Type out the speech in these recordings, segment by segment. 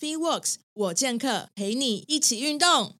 FitWorks 我健客陪你一起运动。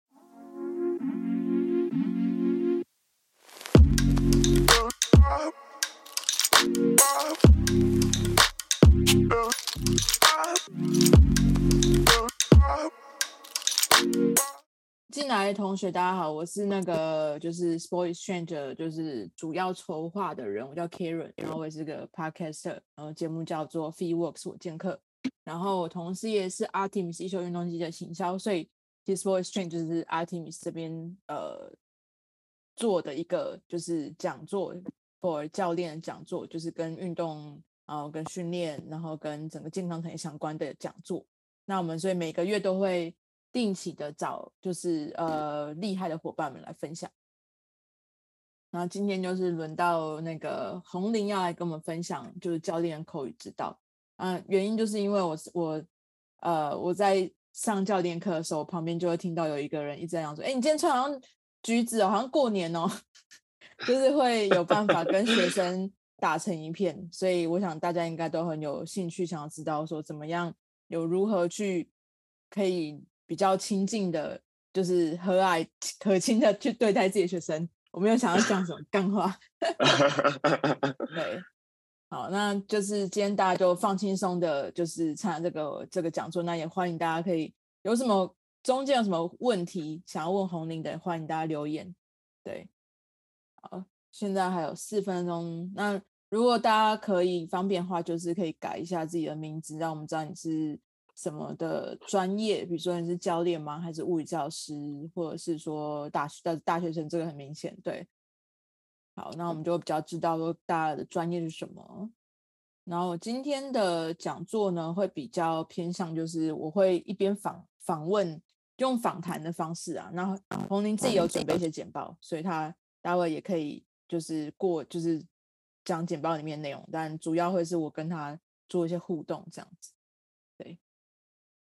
进来的同学，大家好，我是那个就是 Sport Exchange 就是主要筹划的人，我叫 Karen，然后我也是个 Podcaster，然后节目叫做 FitWorks 我健客，然后我同时也是 Artemis 一休运动机的行销，所以其实 Sport Exchange 就是 Artemis 这边呃做的一个就是讲座，for 教练的讲座，就是跟运动然后跟训练，然后跟整个健康产业相关的讲座。那我们所以每个月都会。定期的找就是呃厉害的伙伴们来分享，然后今天就是轮到那个红玲要来跟我们分享，就是教练口语指导。嗯、原因就是因为我我呃我在上教练课的时候，旁边就会听到有一个人一直在讲说：“哎，你今天穿好像橘子哦，好像过年哦。”就是会有办法跟学生打成一片，所以我想大家应该都很有兴趣，想要知道说怎么样有如何去可以。比较亲近的，就是和蔼可亲的去对待自己的学生。我没有想要讲什么干话。对，好，那就是今天大家就放轻松的，就是参加这个这个讲座。那也欢迎大家可以有什么中间有什么问题想要问红玲的，欢迎大家留言。对，好，现在还有四分钟。那如果大家可以方便的话，就是可以改一下自己的名字，让我们知道你是。什么的专业？比如说你是教练吗？还是物理教师，或者是说大学的大学生？这个很明显，对。好，那我们就比较知道说大家的专业是什么。然后今天的讲座呢，会比较偏向就是我会一边访访问，用访谈的方式啊。然后洪玲自己有准备一些简报，所以他待会也可以就是过就是讲简报里面内容，但主要会是我跟他做一些互动这样子，对。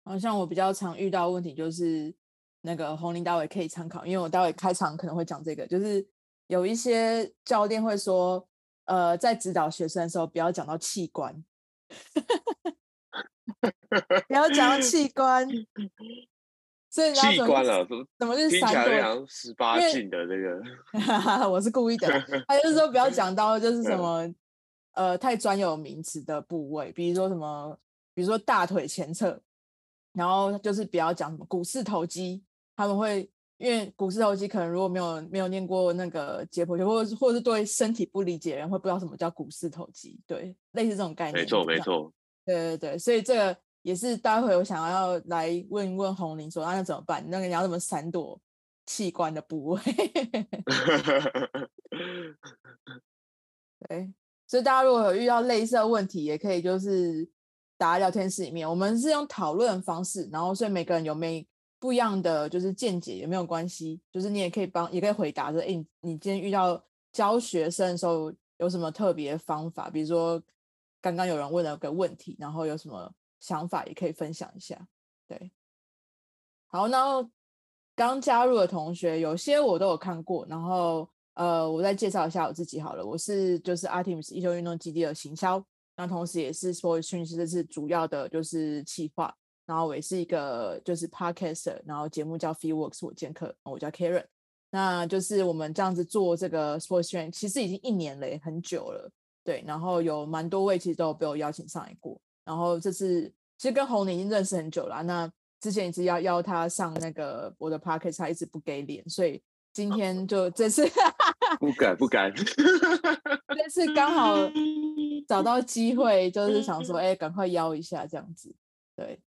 好像我比较常遇到问题就是，那个洪玲待会可以参考，因为我待会开场可能会讲这个，就是有一些教练会说，呃，在指导学生的时候不要讲到器官，不要讲到 器官，所以器官啊，怎么就是三朵十八禁的这个？我是故意的，他就是说不要讲到就是什么呃太专有名词的部位，比如说什么，比如说大腿前侧。然后就是不要讲什么股四头肌，他们会因为股四头肌可能如果没有没有念过那个解剖学，或者是或者是对身体不理解的人会不知道什么叫股四头肌，对，类似这种概念。没错没错，对对对，所以这个也是待会我想要来问一问红玲说，那、怎么办？那个你要怎么闪躲器官的部位？对，所以大家如果有遇到类似的问题，也可以就是。打在聊天室里面，我们是用讨论的方式，然后所以每个人有没不一样的就是见解也没有关系，就是你也可以帮，也可以回答说，哎，你今天遇到教学生的时候有什么特别方法？比如说刚刚有人问了个问题，然后有什么想法也可以分享一下。对，好，然后刚加入的同学有些我都有看过，然后呃，我再介绍一下我自己好了，我是就是 Artemis 一休运动基地的行销。那同时也是 Sport 训练师这是主要的就是企划，然后我也是一个就是 Podcaster，然后节目叫 Feeworks 我健客，我叫 Karen，那就是我们这样子做这个 Sport Exchange 其实已经一年了，很久了，对，然后有蛮多位其实都有被我邀请上来过，然后这次其实跟红玲已经认识很久了，那之前一直要邀他上那个我的 Podcast，他一直不给脸，所以今天就这次不 敢不敢，这次刚好。找到机会就是想说，哎，赶快邀一下这样子，对。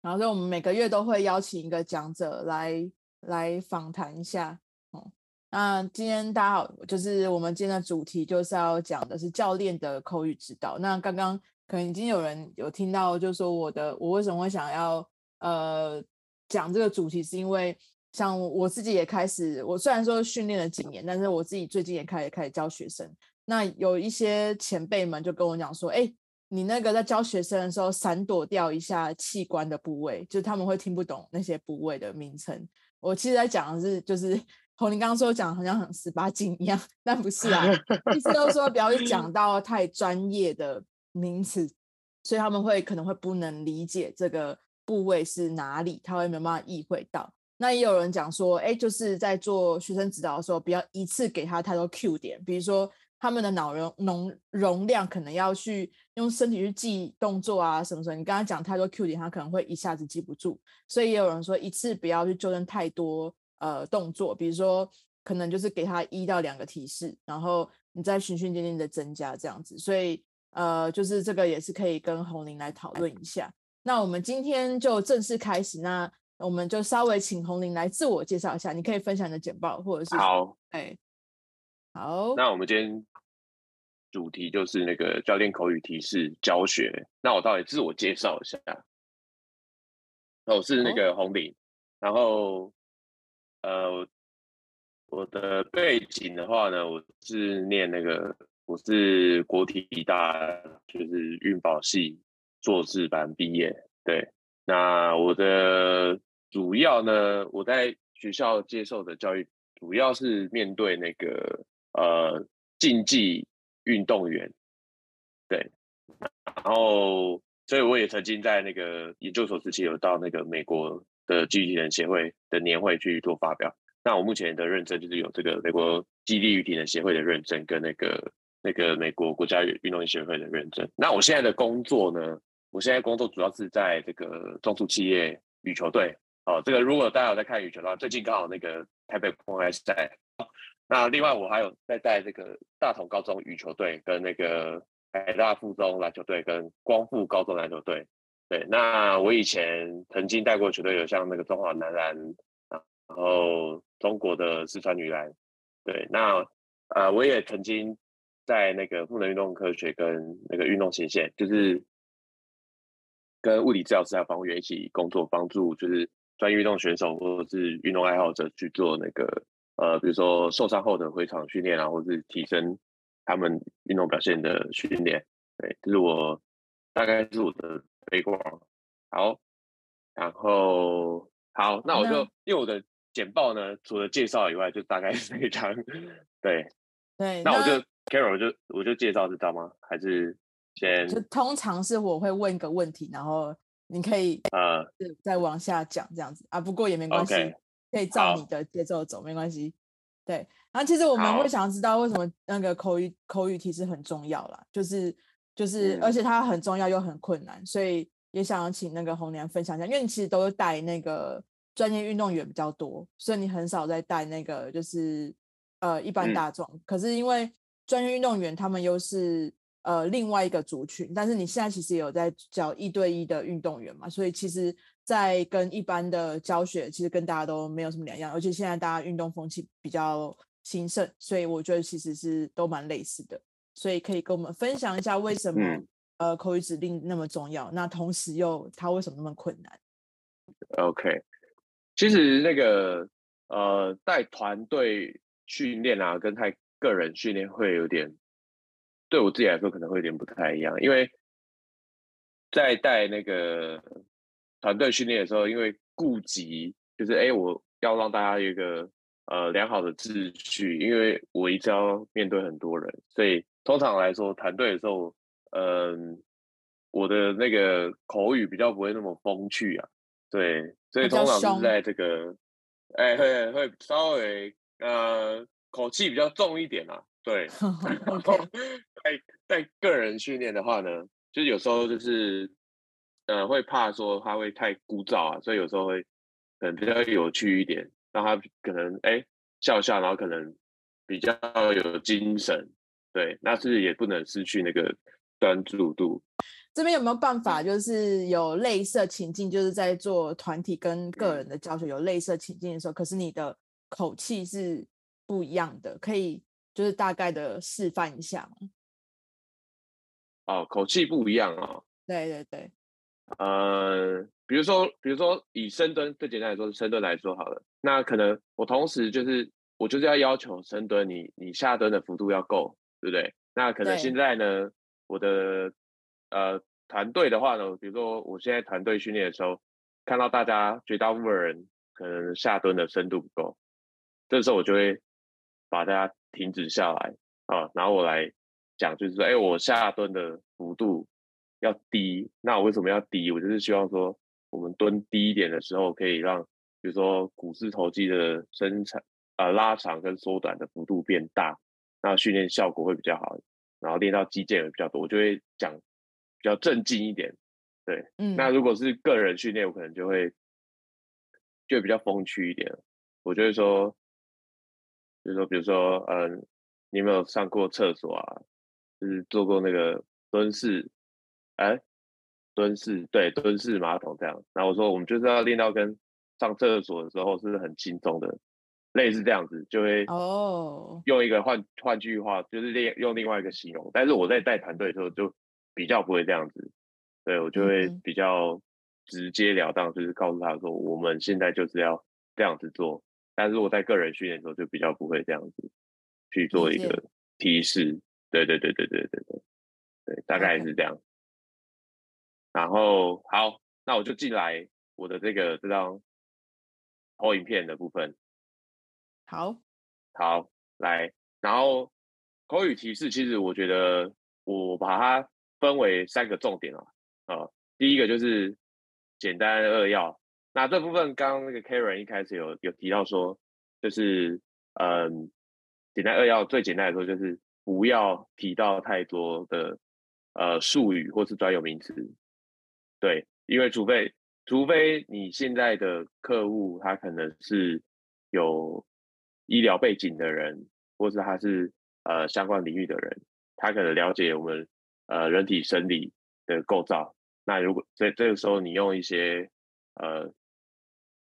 然后，所以我们每个月都会邀请一个讲者来来访谈一下。哦，那今天大家好，就是我们今天的主题就是要讲的是教练的口语指导。那刚刚可能已经有人有听到，就是说我的我为什么会想要呃讲这个主题，是因为像我自己也开始，我虽然说训练了几年，但是我自己最近也开始开始教学生。那有一些前辈们就跟我讲说，哎，你那个在教学生的时候，闪躲掉一下器官的部位，就他们会听不懂那些部位的名称。我其实在讲的是，就是洪林刚刚说讲好像很十八禁一样，但不是啊，意思都说不要去讲到太专业的名词，所以他们会可能会不能理解这个部位是哪里，他会没有办法意会到。那也有人讲说，哎，就是在做学生指导的时候，不要一次给他太多 Q 点，比如说他们的脑容容容量可能要去用身体去记动作啊什么什么。你刚刚讲太多 Q 点，他可能会一下子记不住。所以也有人说，一次不要去纠正太多呃动作，比如说可能就是给他一到两个提示，然后你再循序渐进的增加这样子。所以呃，就是这个也是可以跟红玲来讨论一下。那我们今天就正式开始。那我们就稍微请红玲来自我介绍一下，你可以分享你的简报，或者是好，哎，好。那我们今天主题就是那个教练口语提示教学。那我到底自我介绍一下，那我是那个洪玲，然后呃，我的背景的话呢，我是念那个，我是国体大就是运保系硕士班毕业，对，那我的。主要呢，我在学校接受的教育主要是面对那个呃竞技运动员，对，然后所以我也曾经在那个研究所时期有到那个美国的竞技体能协会的年会去做发表。那我目前的认证就是有这个美国基地与体能协会的认证跟那个那个美国国家运动员协会的认证。那我现在的工作呢，我现在工作主要是在这个中速企业羽球队。哦，这个如果大家有在看羽球的话，最近刚好那个台北公开赛。那另外我还有在带这个大同高中羽球队，跟那个台大附中篮球队，跟光复高中篮球队。对，那我以前曾经带过球队，有像那个中华男篮，然后中国的四川女篮。对，那呃，我也曾经在那个赋能运动科学跟那个运动前线，就是跟物理治疗师还有防护员一起工作，帮助就是。专业运动选手或者是运动爱好者去做那个呃，比如说受伤后的回场训练啊，或者是提升他们运动表现的训练。对，这是我大概是我的背景。好，然后好，那我就因为我的简报呢，除了介绍以外，就大概是那张。对对，那我就 Carol 我就我就介绍这张吗？还是先？就通常是我会问一个问题，然后。你可以呃再往下讲这样子啊，不过也没关系，okay, 可以照你的节奏走，没关系。对，然后其实我们会想知道为什么那个口语口语提示很重要啦，就是就是，嗯、而且它很重要又很困难，所以也想要请那个红娘分享一下，因为你其实都是带那个专业运动员比较多，所以你很少在带那个就是呃一般大众，嗯、可是因为专业运动员他们又是。呃，另外一个族群，但是你现在其实也有在教一对一的运动员嘛，所以其实，在跟一般的教学，其实跟大家都没有什么两样，而且现在大家运动风气比较兴盛，所以我觉得其实是都蛮类似的，所以可以跟我们分享一下为什么、嗯、呃口语指令那么重要，那同时又它为什么那么困难？OK，其实那个呃带团队训练啊，跟带个人训练会有点。对我自己来说可能会有点不太一样，因为在带那个团队训练的时候，因为顾及就是哎，我要让大家有一个呃良好的秩序，因为我一直要面对很多人，所以通常来说团队的时候，嗯、呃，我的那个口语比较不会那么风趣啊，对，所以通常是在这个哎会会稍微呃口气比较重一点啊。对，在在个人训练的话呢，就是有时候就是呃会怕说他会太枯燥啊，所以有时候会可能比较有趣一点，让他可能哎笑笑，然后可能比较有精神。对，那是也不能失去那个专注度。这边有没有办法，就是有类似情境，就是在做团体跟个人的教学有类似情境的时候，可是你的口气是不一样的，可以。就是大概的示范一下嘛。哦，口气不一样哦。对对对。呃，比如说，比如说以深蹲最简单来说，深蹲来说好了。那可能我同时就是我就是要要求深蹲你你下蹲的幅度要够，对不对？那可能现在呢，我的呃团队的话呢，比如说我现在团队训练的时候，看到大家绝大部分人可能下蹲的深度不够，这时候我就会把大家。停止下来啊，然后我来讲，就是说，哎，我下蹲的幅度要低，那我为什么要低？我就是希望说，我们蹲低一点的时候，可以让比如说股四头肌的伸长啊、呃、拉长跟缩短的幅度变大，那训练效果会比较好，然后练到肌腱也比较多，我就会讲比较正经一点。对，嗯，那如果是个人训练，我可能就会就会比较风趣一点。我就会说，比如说，比如说，嗯，你有没有上过厕所啊？就是做过那个蹲式，哎，蹲式，对，蹲式马桶这样。然后我说，我们就是要练到跟上厕所的时候是很轻松的，类似这样子，就会哦，用一个换换句话，就是练用另外一个形容。但是我在带团队的时候就比较不会这样子。对，我就会比较直截了当，就是告诉他说，我们现在就是要这样子做。但是我在个人训练的时候，就比较不会这样子去做一个提示。对对对对对对对，对，大概是这样。然后好，那我就进来我的这个这张投影片的部分。好，好，来，然后口语提示，其实我觉得我把它分为三个重点啊。啊，第一个就是简单扼要。那这部分刚刚那个 Karen 一开始有有提到说，就是嗯，简单扼要最简单来说就是不要提到太多的呃术语或是专有名词。对，因为除非除非你现在的客户他可能是有医疗背景的人，或是他是呃相关领域的人，他可能了解我们呃人体生理的构造。那如果在这个时候你用一些呃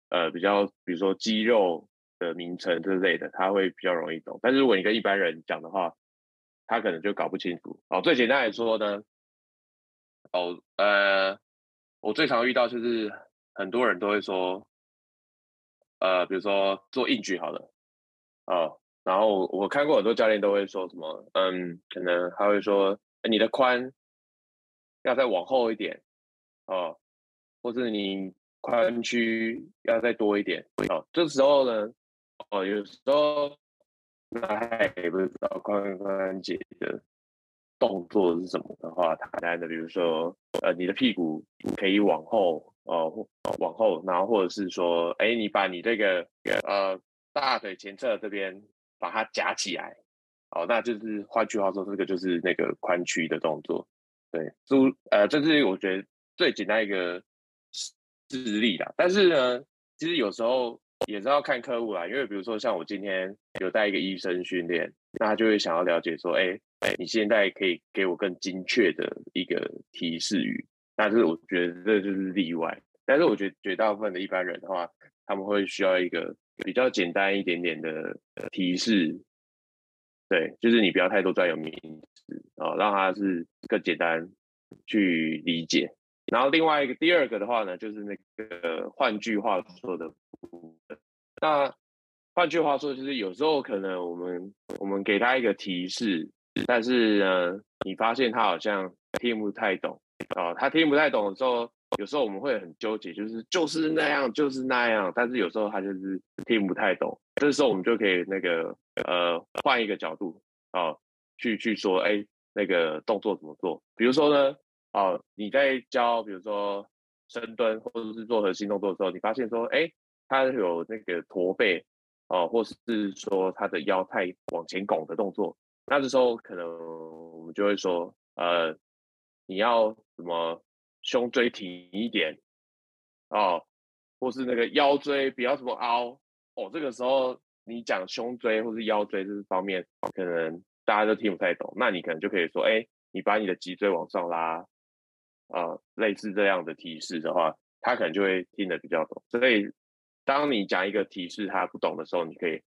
呃比较，比如说肌肉的名称之类的，他会比较容易懂。但是如果你跟一般人讲的话，他可能就搞不清楚。哦，最简单来说呢，哦呃，我最常遇到就是很多人都会说，呃，比如说做硬举好了，哦，然后我看过很多教练都会说什么，嗯，可能他会说你的髋。要再往后一点，哦，或者你髋区要再多一点，哦，这时候呢，哦，有时候那也不知道髋关节的动作是什么的话，简单的，比如说，呃，你的屁股可以往后，哦，往后，然后或者是说，哎，你把你这个呃大腿前侧这边把它夹起来，哦，那就是换句话说，这个就是那个髋屈的动作。对，就呃，这是我觉得最简单一个示例啦。但是呢，其实有时候也是要看客户啦，因为比如说像我今天有带一个医生训练，那他就会想要了解说，哎，你现在可以给我更精确的一个提示语。但是我觉得这就是例外。但是我觉得绝大部分的一般人的话，他们会需要一个比较简单一点点的提示。对，就是你不要太多专有名词哦，让他是更简单去理解。然后另外一个第二个的话呢，就是那个换句话说的。那换句话说，就是有时候可能我们我们给他一个提示，但是呢，你发现他好像听不太懂哦，他听不太懂的时候，有时候我们会很纠结，就是就是那样，就是那样。但是有时候他就是听不太懂，这时候我们就可以那个。呃，换一个角度啊，去去说，哎，那个动作怎么做？比如说呢，哦，你在教，比如说深蹲或者是做核心动作的时候，你发现说，哎，他有那个驼背哦，或是说他的腰太往前拱的动作，那这时候可能我们就会说，呃，你要什么胸椎挺一点哦，或是那个腰椎不要这么凹哦，这个时候。你讲胸椎或是腰椎这方面，可能大家都听不太懂，那你可能就可以说，哎，你把你的脊椎往上拉，呃，类似这样的提示的话，他可能就会听得比较懂。所以，当你讲一个提示他不懂的时候，你可以，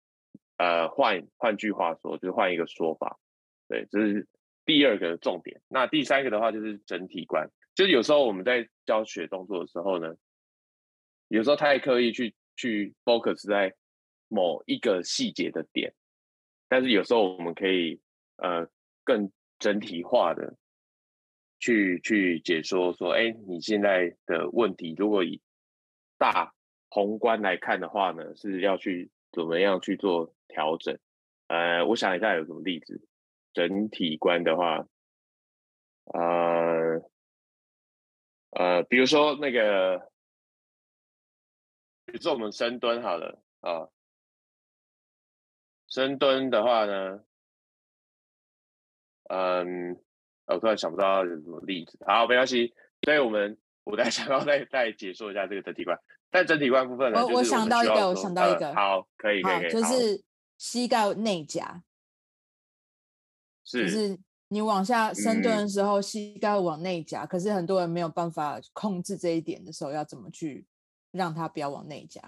呃，换换句话说，就是换一个说法。对，这是第二个重点。那第三个的话就是整体观，就是有时候我们在教学动作的时候呢，有时候太刻意去去 focus 在。某一个细节的点，但是有时候我们可以呃更整体化的去去解说说，哎，你现在的问题如果以大宏观来看的话呢，是要去怎么样去做调整？呃，我想一下有什么例子？整体观的话，呃呃，比如说那个比如说我们深蹲好了啊，深蹲的话呢，嗯，我突然想不到有什么例子。好，没关系。所以我们我再想要再再解说一下这个整体观。但整体观部分呢，我我想到一个，我想到一个，呃、好，可以，可以，可以，就是膝盖内夹，是，就是你往下深蹲的时候，嗯、膝盖往内夹，可是很多人没有办法控制这一点的时候，要怎么去让它不要往内夹？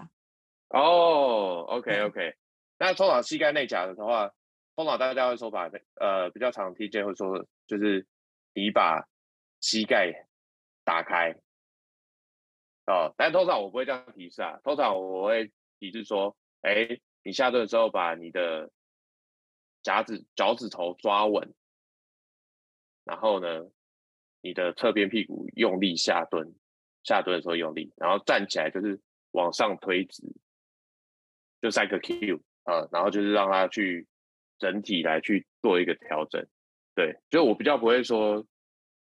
哦，OK，OK，那通常膝盖内夹的话，通常大家会说法，呃，比较常听见会说，就是你把膝盖打开。哦，但通常我不会这样提示啊。通常我会提示说，哎，你下蹲的时候把你的夹子脚趾头抓稳，然后呢，你的侧边屁股用力下蹲，下蹲的时候用力，然后站起来就是往上推直，就三个 Q 啊，然后就是让它去整体来去做一个调整。对，就我比较不会说。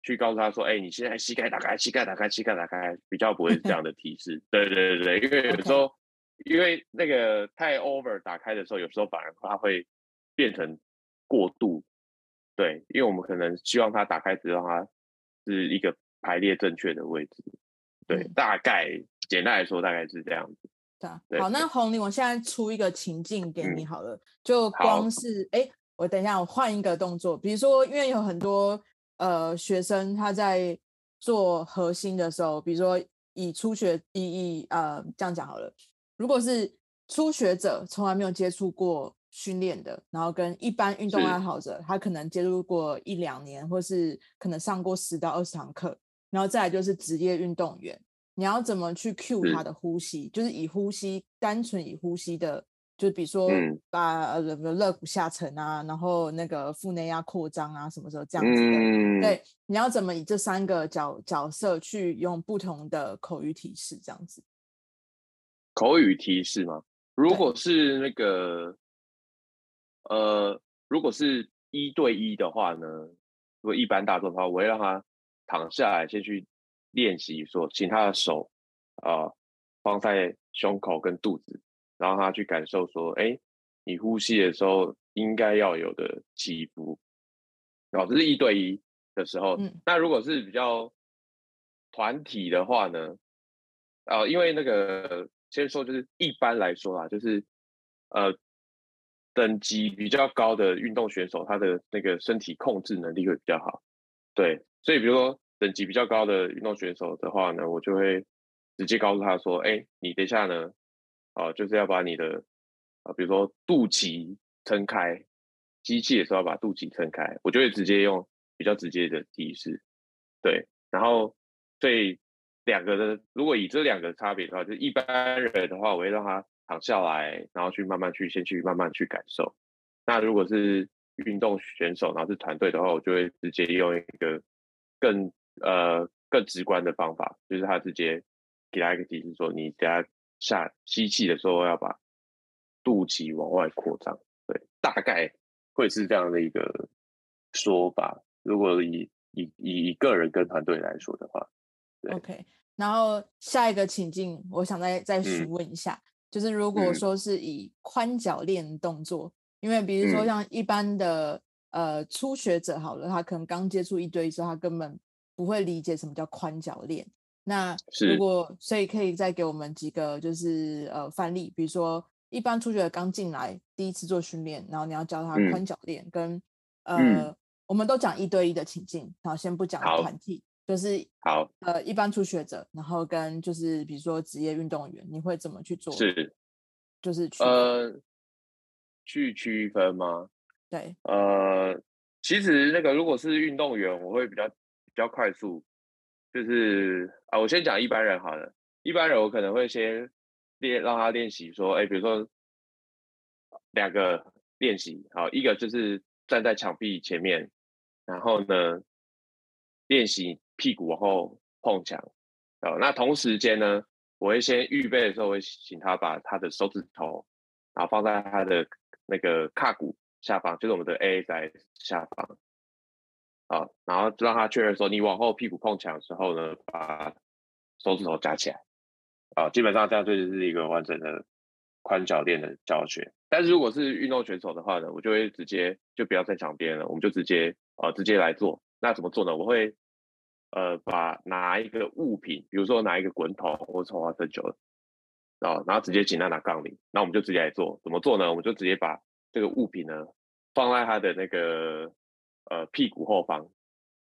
去告诉他说：“哎、欸，你现在膝盖打开，膝盖打开，膝盖打开，比较不会这样的提示。对对对对，因为有时候.因为那个太 over 打开的时候，有时候反而它会变成过度。对，因为我们可能希望它打开，之后它是一个排列正确的位置。对，嗯、大概简单来说，大概是这样子。对，好，那。红林，我现在出一个情境给你好了，嗯、就光是哎我等一下，我换一个动作，比如说，因为有很多。呃，学生他在做核心的时候，比如说以初学以以呃这样讲好了，如果是初学者从来没有接触过训练的，然后跟一般运动爱。好者，他可能接触过一两年，或是可能上过十到二十堂课，然后再来就是职业运动员，你要怎么去 cue 他的呼吸，是就是以呼吸单纯以呼吸的。就比如说把呃肋骨下沉啊，然后那个腹内压扩张啊，什么时候这样子的？嗯、对，你要怎么以这三个角角色去用不同的口语提示这样子？口语提示吗？如果是那个呃，如果是一对一的话呢？如果一般大众的话，我会让他躺下来先去练习，说请他的手啊、呃、放在胸口跟肚子。然后他去感受说，哎，你呼吸的时候应该要有的起伏，哦，这是一对一的时候。嗯，那如果是比较团体的话呢？啊、呃，因为那个先说就是一般来说啊，就是呃，等级比较高的运动选手，他的那个身体控制能力会比较好。对，所以比如说等级比较高的运动选手的话呢，我就会直接告诉他说，哎，你等一下呢。啊，就是要把你的啊，比如说肚脐撑开，机器的时候要把肚脐撑开，我就会直接用比较直接的提示，对，然后所以两个的，如果以这两个差别的话，就一般人的话，我会让他躺下来，然后去慢慢去先去慢慢去感受。那如果是运动选手，然后是团队的话，我就会直接用一个更呃更直观的方法，就是他直接给他一个提示说，你等下。下吸气的时候要把肚脐往外扩张，对，大概会是这样的一个说法。如果以以以个人跟团队来说的话，OK。然后下一个情境，我想再再询问一下，嗯、就是如果说是以宽脚链动作，嗯、因为比如说像一般的、嗯、呃初学者好了，他可能刚接触一对一之后，他根本不会理解什么叫宽脚链。那如果所以可以再给我们几个就是呃范例，比如说一般初学者刚进来第一次做训练，然后你要教他宽脚链，嗯、跟呃、嗯、我们都讲一对一的情境，然后先不讲团体，就是好。呃一般初学者，然后跟就是比如说职业运动员，你会怎么去做？是。就是区呃去区分吗？对。呃其实那个如果是运动员，我会比较比比较快速。就是啊，我先讲一般人好了。一般人我可能会先练，让他练习说，哎，比如说两个练习，好，一个就是站在墙壁前面，然后呢练习屁股往后碰墙。好，那同时间呢，我会先预备的时候，我会请他把他的手指头，然后放在他的那个胯骨下方，就是我们的 A 在下方。啊，然后让他确认说，你往后屁股碰墙的时候呢，把手指头夹起来。啊，基本上这样就是一个完整的宽脚垫的教学。但是如果是运动选手的话呢，我就会直接就不要在场边了，我们就直接呃直接来做。那怎么做呢？我会呃把拿一个物品，比如说拿一个滚筒或者冲花生球啊，然后直接请他拿杠铃，那我们就直接来做。怎么做呢？我们就直接把这个物品呢放在他的那个呃屁股后方，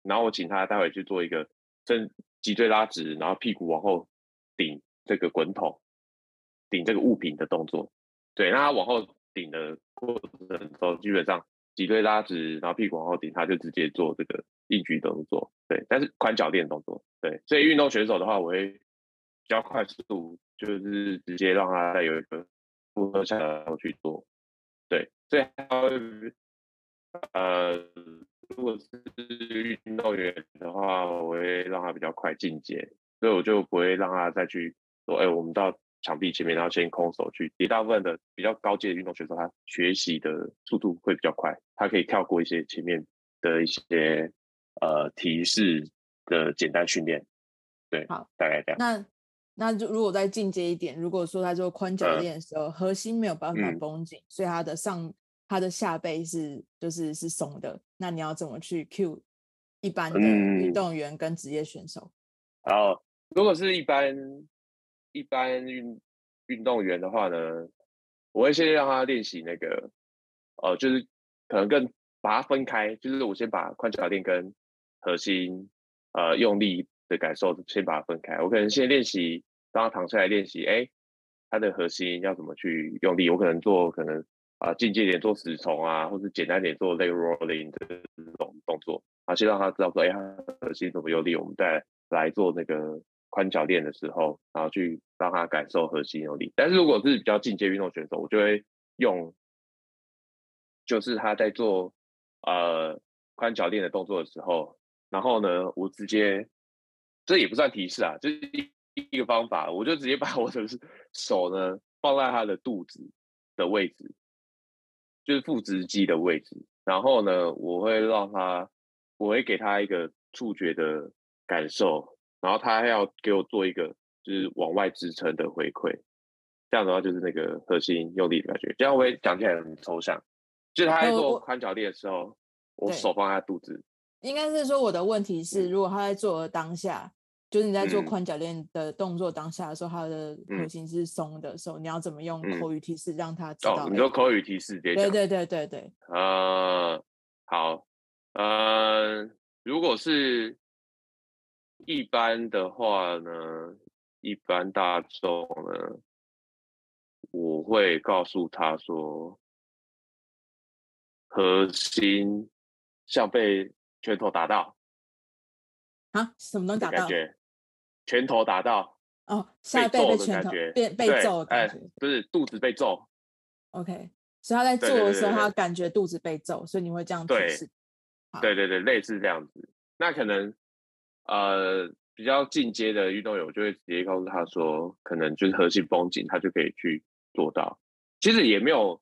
然后我请他待会去做一个正脊椎拉直，然后屁股往后顶这个滚筒，顶这个物品的动作。对，那他往后顶的过程的时候，基本上脊椎拉直，然后屁股往后顶，他就直接做这个硬举动作。对，但是宽脚垫动作。对，所以运动选手的话，我会比较快速，就是直接让他再有一个负荷下来去做。对，所以他会呃，如果是运动员的话，我会让他比较快进阶，所以我就不会让他再去说，哎，我们到。墙壁前面，然后先空手去。也大部分的比较高阶的运动选手，他学习的速度会比较快，他可以跳过一些前面的一些呃提示的简单训练。对，好，大概这样。那那就如果再进阶一点，如果说他做宽脚链的时候，嗯、核心没有办法绷紧，嗯、所以他的上他的下背是就是是松的，那你要怎么去 cue 一般的运动员跟职业选手？然后、嗯，如果是一般。一般运运动员的话呢，我会先让他练习那个，呃，就是可能更把它分开，就是我先把宽脚链跟核心，呃，用力的感受先把它分开。我可能先练习，让他躺下来练习，哎，他的核心要怎么去用力？我可能做可能啊进阶点做死虫啊，或者简单点做 leg rolling 这种动作，啊，先让他知道说，哎，他核心怎么用力，我们再来做那个。宽脚链的时候，然后去让他感受核心有力。但是如果是比较进阶运动选手，我就会用，就是他在做呃宽脚链的动作的时候，然后呢，我直接这也不算提示啊，就是一一个方法，我就直接把我的手呢放在他的肚子的位置，就是腹直肌的位置，然后呢，我会让他，我会给他一个触觉的感受。然后他还要给我做一个就是往外支撑的回馈，这样的话就是那个核心用力的感觉。这样我也讲起来很抽象，就是他在做宽脚力的时候，呃、我，我手放在肚子。应该是说我的问题是，如果他在做的当下，嗯、就是你在做宽脚链的动作当下的时候，他的核心是松的时候，嗯、你要怎么用口语提示让他知道？哦，你说口语提示，对对对对对对。呃，好，呃，如果是。一般的话呢，一般大众呢，我会告诉他说，核心像被拳头打到啊，什么能打到？感觉拳头打到哦，下背被拳头被被揍的感觉，哎，不是肚子被揍。OK，所以他在做的时候，他感觉肚子被揍，所以你会这样提示。对对对，类似这样子。那可能。呃，比较进阶的运动员，我就会直接告诉他说，可能就是核心绷紧，他就可以去做到。其实也没有，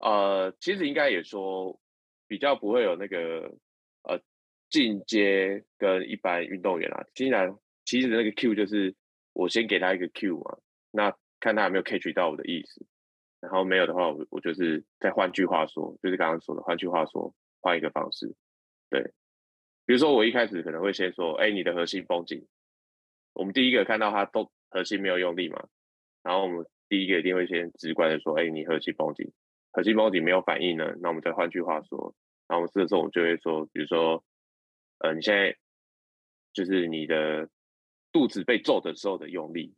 呃，其实应该也说，比较不会有那个呃进阶跟一般运动员啊。竟然其实那个 Q 就是我先给他一个 Q 嘛，那看他有没有 catch 到我的意思，然后没有的话，我我就是再换句话说，就是刚刚说的，换句话说，换一个方式，对。比如说，我一开始可能会先说：“哎，你的核心绷紧。”我们第一个看到他都核心没有用力嘛，然后我们第一个一定会先直观的说：“哎，你核心绷紧，核心绷紧没有反应呢。”那我们再换句话说，然后这个时候我就会说：“比如说，呃，你现在就是你的肚子被揍的时候的用力。”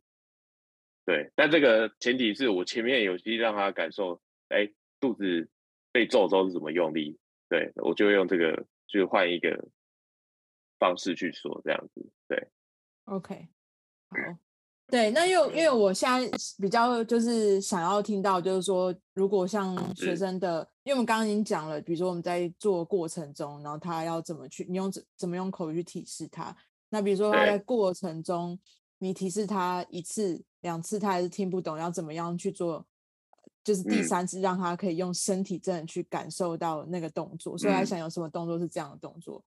对，但这个前提是我前面有去让他感受，哎，肚子被揍之后是怎么用力。对，我就用这个，就换一个。方式去说这样子，对，OK，好，对，那因为因为我现在比较就是想要听到，就是说，如果像学生的，因为我们刚刚已经讲了，比如说我们在做过程中，然后他要怎么去，你用怎怎么用口语去提示他？那比如说他在过程中，你提示他一次、两次，他还是听不懂，要怎么样去做？就是第三次让他可以用身体真的去感受到那个动作，嗯、所以他想有什么动作是这样的动作？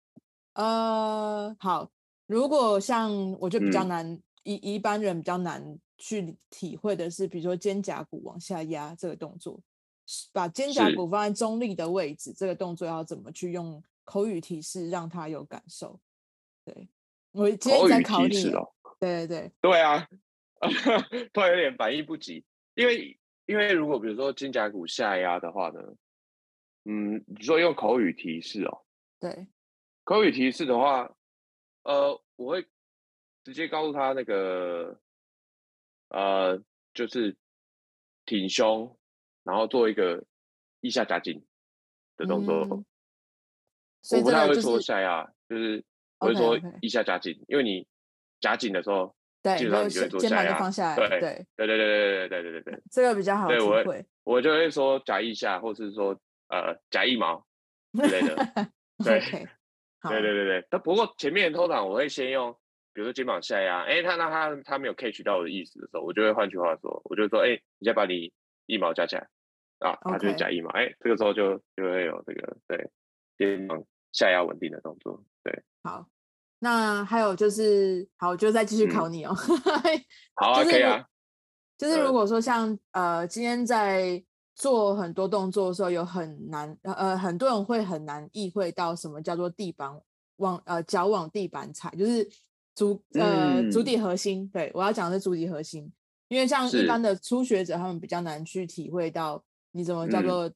呃，好，如果像我就比较难一一般人比较难去体会的是，比如说肩胛骨往下压这个动作，把肩胛骨放在中立的位置，这个动作要怎么去用口语提示让他有感受？对，我今天在考你哦。对对对，对啊，突然有点反应不及，因为因为如果比如说肩胛骨下压的话呢，嗯，你说用口语提示哦，对，口语提示的话，呃，我会直接告诉他那个，呃，就是挺胸，然后做一个腋下夹紧的动作。嗯、我不太会说下压，就是我会说一下夹紧，因为你夹紧的时候，对，基本上你就会做下压。放下来，对，对，对，对，对，对，对，对，对，对，这个比较好。对，我会，我就会说夹一下，或是说。呃，夹一毛 之类的，对对对对对。但不过前面通常我会先用，比如说肩膀下压，哎，他那他他没有 catch 到我的意思的时候，我就会换句话说，我就说，哎，你再把你一毛夹起来啊，他就是夹一毛，哎，这个时候就就会有这个对肩膀下压稳定的动作，对。好，那还有就是，好，我就再继续考你哦。嗯、好啊，可以啊。就是如果说像呃，今天在。做很多动作的时候，有很难呃，很多人会很难意会到什么叫做地板往呃脚往地板踩，就是足呃足底核心。对，我要讲的是足底核心，因为像一般的初学者，他们比较难去体会到你怎么叫做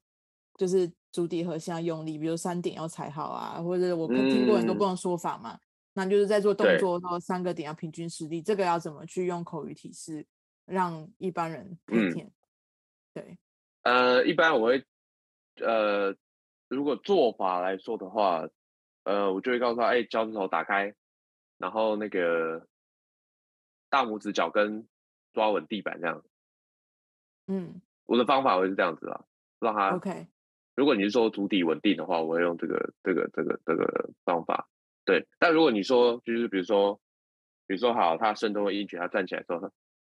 就是足底核心要用力，比如三点要踩好啊，或者我听过很多不同说法嘛，嗯、那就是在做动作的时候三个点要平均实力，这个要怎么去用口语提示让一般人听见？嗯、对。呃，一般我会，呃，如果做法来说的话，呃，我就会告诉他，哎，脚趾头打开，然后那个大拇指脚跟抓稳地板这样。嗯，我的方法会是这样子啦，让他。OK。如果你是说足底稳定的话，我会用这个这个这个这个方法。对，但如果你说就是比如说，比如说好，他伸动了硬举，他站起来之后，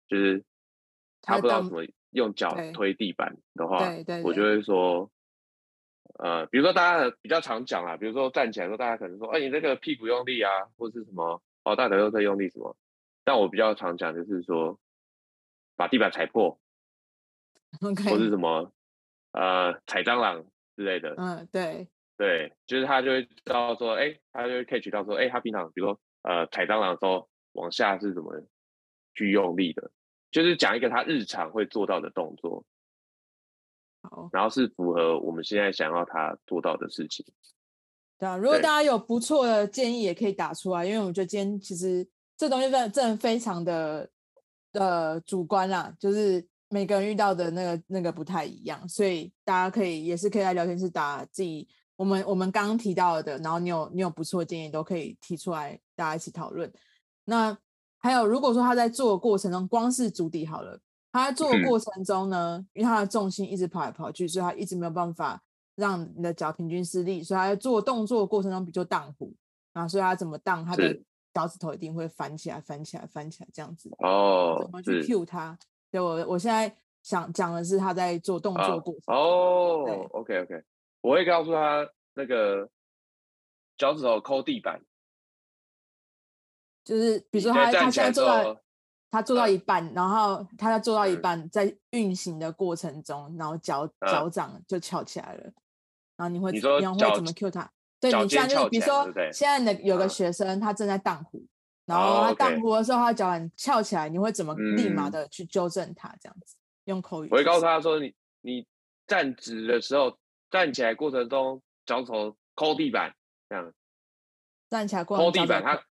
就是他不知道怎么。用脚推地板的话，对对对，我就会说，呃，比如说大家比较常讲啦，比如说站起来的时候，大家可能说，哎，你这个屁股用力啊，或是什么，哦，大腿又在用力什么。但我比较常讲就是说，把地板踩破 或是什么，呃，踩蟑螂之类的。嗯，对，对，就是他就会知道说，哎，他就会 catch 到说，哎，他平常比如说，呃，踩蟑螂的时候往下是怎么去用力的。就是讲一个他日常会做到的动作，好，然后是符合我们现在想要他做到的事情。对啊，如果大家有不错的建议，也可以打出来，因为我觉得今天其实这东西真的真的非常的呃主观啦，就是每个人遇到的那个那个不太一样，所以大家可以也是可以在聊天室打自己我们我们刚刚提到的，然后你有你有不错的建议都可以提出来，大家一起讨论。那。还有，如果说他在做的过程中，光是足底好了，他在做的过程中呢，嗯、因为他的重心一直跑来跑去，所以他一直没有办法让你的脚平均施力，所以他在做动作的过程中比较荡弧，然后所以他怎么荡，他的脚趾头一定会翻起来、翻起来、翻起来这样子。哦，怎么去 cue 他？对，我我现在想讲的是他在做动作过程。哦，OK OK，我会告诉他那个脚趾头抠地板。就是比如说他他现在做到他做到一半，然后他在做到一半，在运行的过程中，然后脚脚掌就翘起来了，然后你会你会怎么 cue 他？对，你现在就是比如说现在的有个学生他正在荡弧，然后他荡弧的时候他脚很翘起来，你会怎么立马的去纠正他？这样子用口语，我会告诉他说，你你站直的时候，站起来过程中脚头抠地板，这样站起来过抠地板他。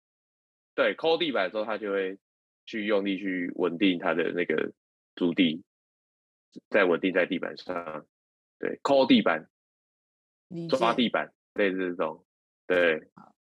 对，抠地板的时候，他就会去用力去稳定他的那个足底，再稳定在地板上。对，抠地板，抓地板，类似这种。对，好，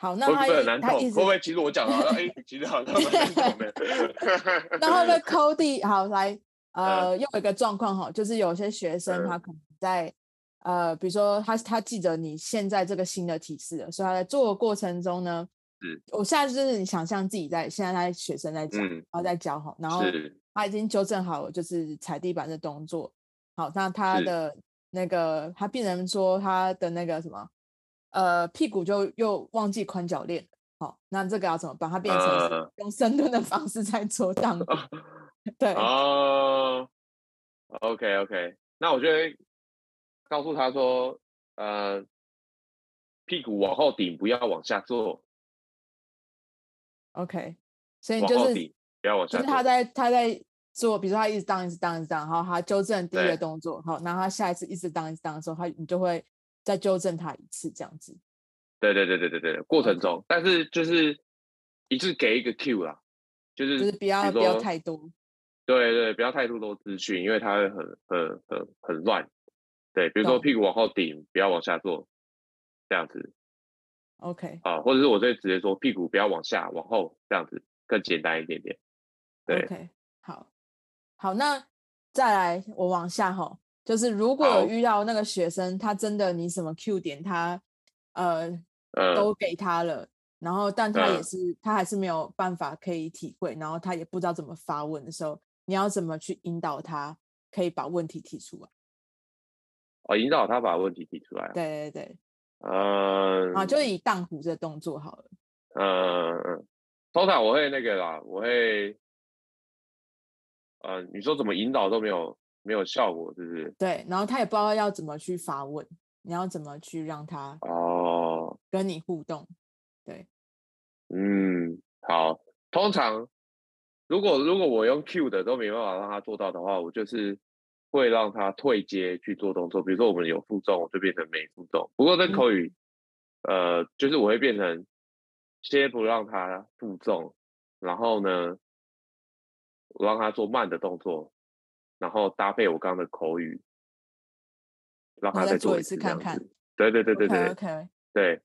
那他会不会很难懂？会不会其实我讲的好像，哎，其实好像蛮难懂的。那会不会抠地？好，来，呃，又有一个状况哈，就是有些学生他可能在，呃，比如说他他记得你现在这个新的提示了，所以他在做的过程中呢。是我现在就是你想象自己在现在在学生在讲，嗯、然后在教哈，然后他已经纠正好了，就是踩地板的动作。好，那他的那个他病人说他的那个什么，呃，屁股就又忘记宽脚链，好，那这个要怎么办？它变成用深蹲的方式在做荡壶。呃、对哦，OK OK，那我就会告诉他说，呃，屁股往后顶，不要往下坐。OK，所以你就是不要往下，就是他在他在做，比如说他一直荡一直荡一直荡，然后他纠正第一个动作，好，然后他下一次一直荡一直荡的时候，他你就会再纠正他一次，这样子。对对对对对对，过程中.但是就是一次给一个 Q 啦，就是就是不要不要太多，对对，不要太多多资讯，因为它会很很很很乱。对，比如说屁股往后顶，不要往下坐，这样子。OK。啊，或者是我再直接说屁股不要往下往后，这样子更简单一点点。对，OK，好，好，那再来我往下吼，就是如果有遇到那个学生，他真的你什么 Q 点他呃。都给他了，嗯、然后但他也是、嗯、他还是没有办法可以体会，然后他也不知道怎么发问的时候，你要怎么去引导他可以把问题提出来？哦，引导他把问题提出来。对对对，嗯，啊，就以荡湖这个动作好了。嗯嗯，通常我会那个啦，我会，嗯，你说怎么引导都没有没有效果，是不是？对，然后他也不知道要怎么去发问，你要怎么去让他哦。跟你互动，对，嗯，好。通常，如果如果我用 Q 的都没办法让他做到的话，我就是会让他退阶去做动作。比如说我们有负重，我就变成没负重。不过这口语，嗯、呃，就是我会变成先不让他负重，然后呢，我让他做慢的动作，然后搭配我刚刚的口语，让他再做一次看看。对对对对对 OK, okay. 对。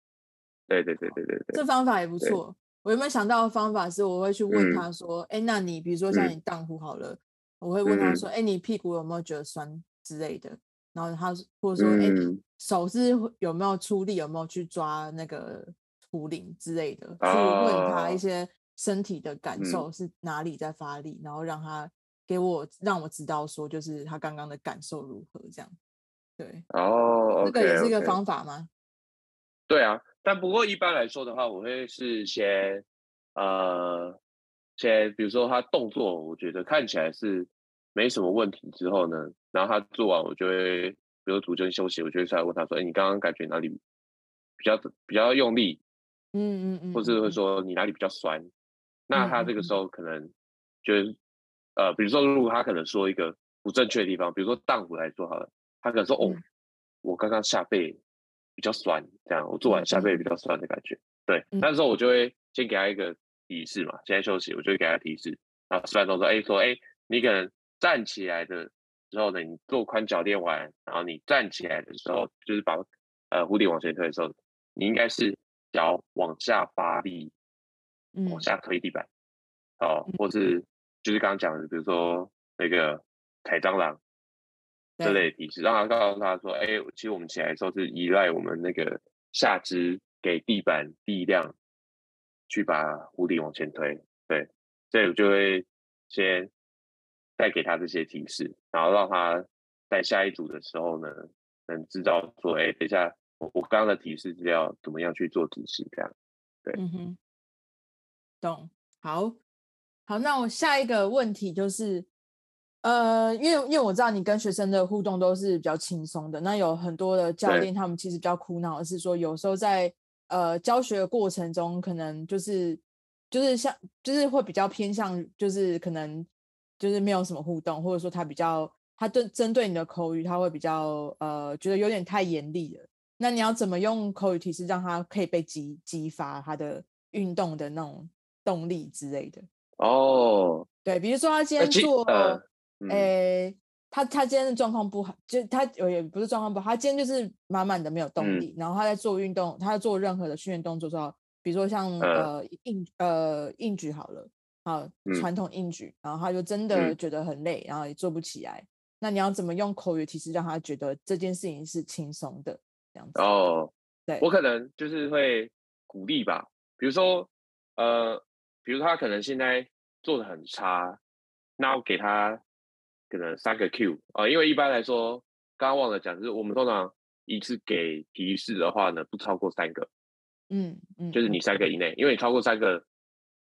对对对对对对，这方法也不错。我有没有想到的方法是，我会去问他说：“哎、嗯，那你比如说像你荡呼好了，嗯、我会问他说：‘哎、嗯，你屁股有没有觉得酸之类的？’然后他或者说：‘哎、嗯，手是有没有出力，有没有去抓那个壶铃之类的？’去问他一些身体的感受是哪里在发力，嗯、然后让他给我让我知道说，就是他刚刚的感受如何这样。对哦，这个也是一个方法吗？对啊。但不过一般来说的话，我会是先，呃，先比如说他动作，我觉得看起来是没什么问题之后呢，然后他做完，我就会，比如组间休息，我就会出来问他说：“哎，你刚刚感觉哪里比较比较用力？嗯嗯嗯，或是会说你哪里比较酸？”嗯、那他这个时候可能就是，呃，比如说如果他可能说一个不正确的地方，比如说荡壶来说好了，他可能说：“哦，嗯、我刚刚下背。”比较酸，这样我做完下背比较酸的感觉。对，那时候我就会先给他一个提示嘛，现在休息，我就会给他提示。然后示范动作，哎，说，哎，你可能站起来的时候呢，你做宽脚练完，然后你站起来的时候，就是把呃蝴蝶往前推的时候，你应该是脚往下发力，往下推地板，哦，或是就是刚刚讲的，比如说那个踩蟑螂。这类的提示，让他告诉他说：“哎，其实我们起来的时候是依赖我们那个下肢给地板力量，去把壶铃往前推。”对，所以我就会先带给他这些提示，然后让他在下一组的时候呢，能知道说：“哎，等一下，我我刚刚的提示是要怎么样去做执行？”这样，对，嗯哼，懂。好，好，那我下一个问题就是。呃，因为因为我知道你跟学生的互动都是比较轻松的，那有很多的教练他们其实比较苦恼的是说，有时候在呃教学的过程中，可能就是就是像就是会比较偏向，就是可能就是没有什么互动，或者说他比较他对针对你的口语，他会比较呃觉得有点太严厉了。那你要怎么用口语提示让他可以被激激发他的运动的那种动力之类的？哦，对，比如说他今天做。诶，他他今天的状况不好，就他也不是状况不好，他今天就是满满的没有动力。嗯、然后他在做运动，他在做任何的训练动作时候，比如说像呃硬呃硬举好了，好传统硬举，然后他就真的觉得很累，然后也做不起来。那你要怎么用口语提示让他觉得这件事情是轻松的这样子？哦，对，我可能就是会鼓励吧，比如说呃，比如他可能现在做的很差，那我给他。可能三个 Q 啊，因为一般来说，刚刚忘了讲，就是我们通常一次给提示的话呢，不超过三个。嗯嗯，就是你三个以内，因为你超过三个，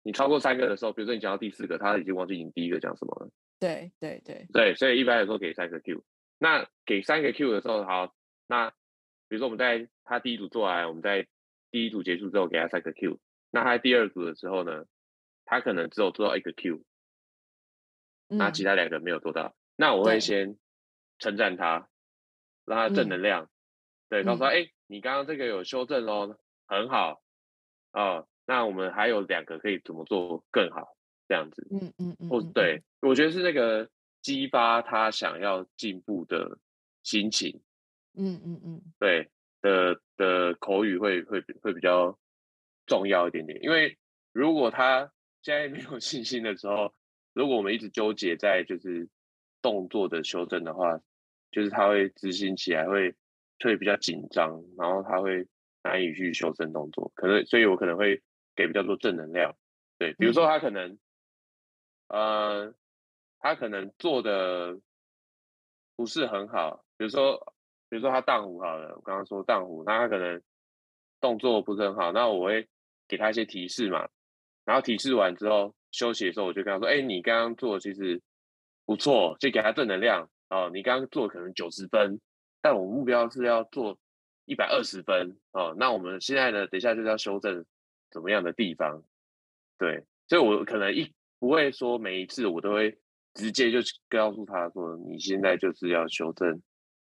你超过三个的时候，比如说你讲到第四个，他已经忘记你第一个讲什么了。对对对对，所以一般来说给三个 Q。那给三个 Q 的时候，好，那比如说我们在他第一组做完，我们在第一组结束之后给他三个 Q。那他在第二组的时候呢，他可能只有做到一个 Q，那其他两个没有做到。嗯、那我会先称赞他，让他正能量。嗯、对，他说：“哎、嗯，你刚刚这个有修正哦，很好哦。那我们还有两个可以怎么做更好？这样子，嗯嗯嗯，或对，我觉得是那个激发他想要进步的心情。嗯嗯嗯，对的的口语会会会比较重要一点点，因为如果他现在没有信心的时候，如果我们一直纠结在就是动作的修正的话，就是他会执行起来会会比较紧张，然后他会难以去修正动作。可能，所以我可能会给比较多正能量。对，比如说他可能，呃，他可能做的不是很好，比如说，比如说他荡壶好了，我刚刚说荡壶，那他可能动作不是很好，那我会给他一些提示嘛，然后提示完之后休息的时候，我就跟他说：“哎，你刚刚做的其实不错，就给他正能量哦。你刚刚做可能九十分，但我目标是要做一百二十分哦。那我们现在呢，等一下就是要修正怎么样的地方，对，所以我可能一不会说每一次我都会直接就告诉他说，你现在就是要修正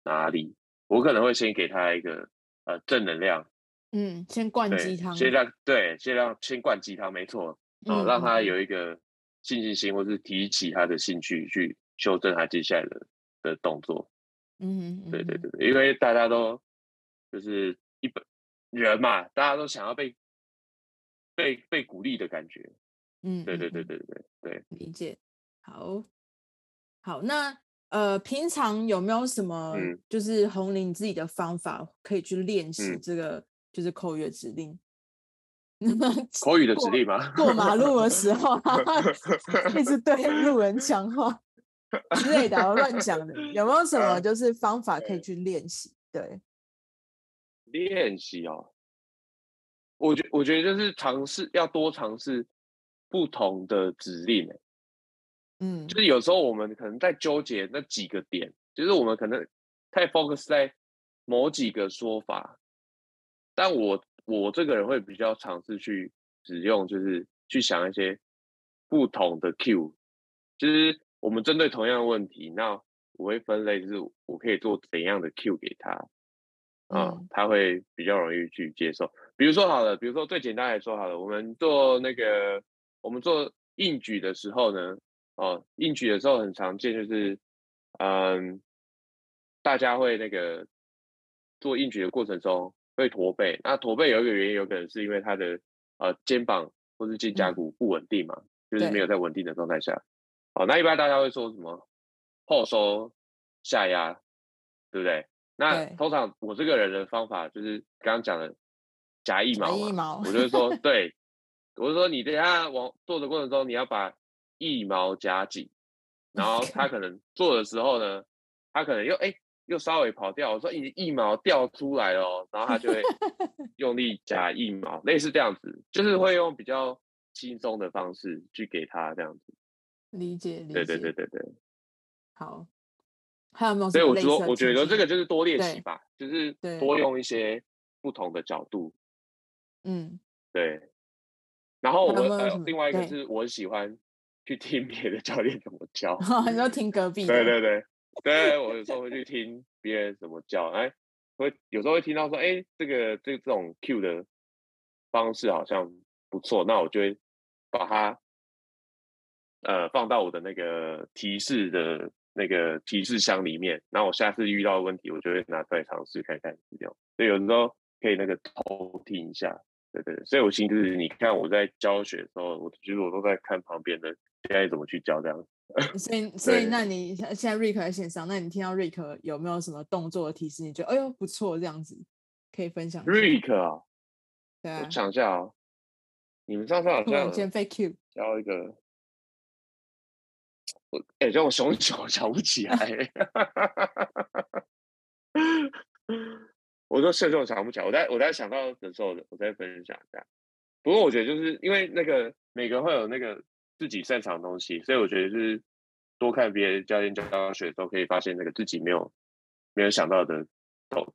哪里，我可能会先给他一个呃正能量。”嗯，先灌鸡汤，先让对，先让先灌鸡汤，没错，嗯、哦，让他有一个信心心，或是提起他的兴趣，去修正他接下来的的动作。嗯，嗯，对对对对，因为大家都就是一本人嘛，大家都想要被被被鼓励的感觉。嗯，对对对对对对，理解。好，好，那呃，平常有没有什么就是红林自己的方法可以去练习这个？嗯就是 口语的指令，口语的指令吗？过马路的时候，一直对路人讲话之类的，乱讲的，有没有什么就是方法可以去练习？对，练习哦，我觉我觉得就是尝试，要多尝试不同的指令。嗯，就是有时候我们可能在纠结那几个点，就是我们可能太 focus 在某几个说法。但我我这个人会比较尝试去使用，就是去想一些不同的 Q，就是我们针对同样的问题，那我会分类，就是我可以做怎样的 Q 给他，啊、嗯，他会比较容易去接受。比如说好了，比如说最简单来说好了，我们做那个我们做硬举的时候呢，哦，硬举的时候很常见就是，嗯，大家会那个做硬举的过程中。会驼背，那驼背有一个原因，有可能是因为他的呃肩膀或是肩胛骨不稳定嘛，嗯、就是没有在稳定的状态下。哦，那一般大家会说什么后收下压，对不对？那通常我这个人的方法就是刚刚讲的夹腋毛，毛我就是说，对，我就说你等下往做的过程中，你要把腋毛夹紧，然后 他可能做的时候呢，他可能又哎。又稍微跑掉，我说你腋毛掉出来了，然后他就会 用力夹腋毛，类似这样子，就是会用比较轻松的方式去给他这样子。理解，理解。对对对对对。好，还有没有？所以我说，我觉得这个就是多练习吧，就是多用一些不同的角度。嗯，对。然后我呃，另外一个是我喜欢去听别的教练怎么教，你说听隔壁。对对对。对，我有时候会去听别人怎么教，哎，会有时候会听到说，哎，这个这这种 Q 的方式好像不错，那我就会把它呃放到我的那个提示的那个提示箱里面，然后我下次遇到问题，我就会拿出来尝试看看这样。所以有时候可以那个偷听一下，对对。所以我其实你看我在教学的时候，我其实我都在看旁边的现在怎么去教这样。所以，所以，那你现在 Rick 在线上，那你听到 Rick 有没有什么动作的提示？你觉得哎呦不错，这样子可以分享。Rick 啊，对啊，我想一下啊，你们上次好像先被 Q 教一个，我哎，叫我熊熊想不起来。我说射中想不起来，我在我在想到的时候，我再分享一下。不过我觉得就是因为那个每个会有那个自己擅长的东西，所以我觉得是多看别人教练教学的时候，可以发现那个自己没有没有想到的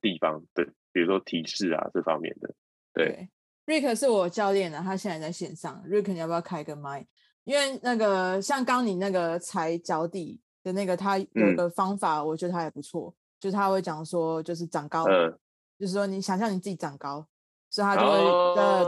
地方，对，比如说提示啊这方面的。对，对，Rick 是我教练啊，他现在在线上，Rick 你要不要开个麦？因为那个像刚你那个踩脚底的那个，他有个方法，我觉得他也不错，嗯、就是他会讲说，就是长高，嗯、就是说你想象你自己长高。所以他就会，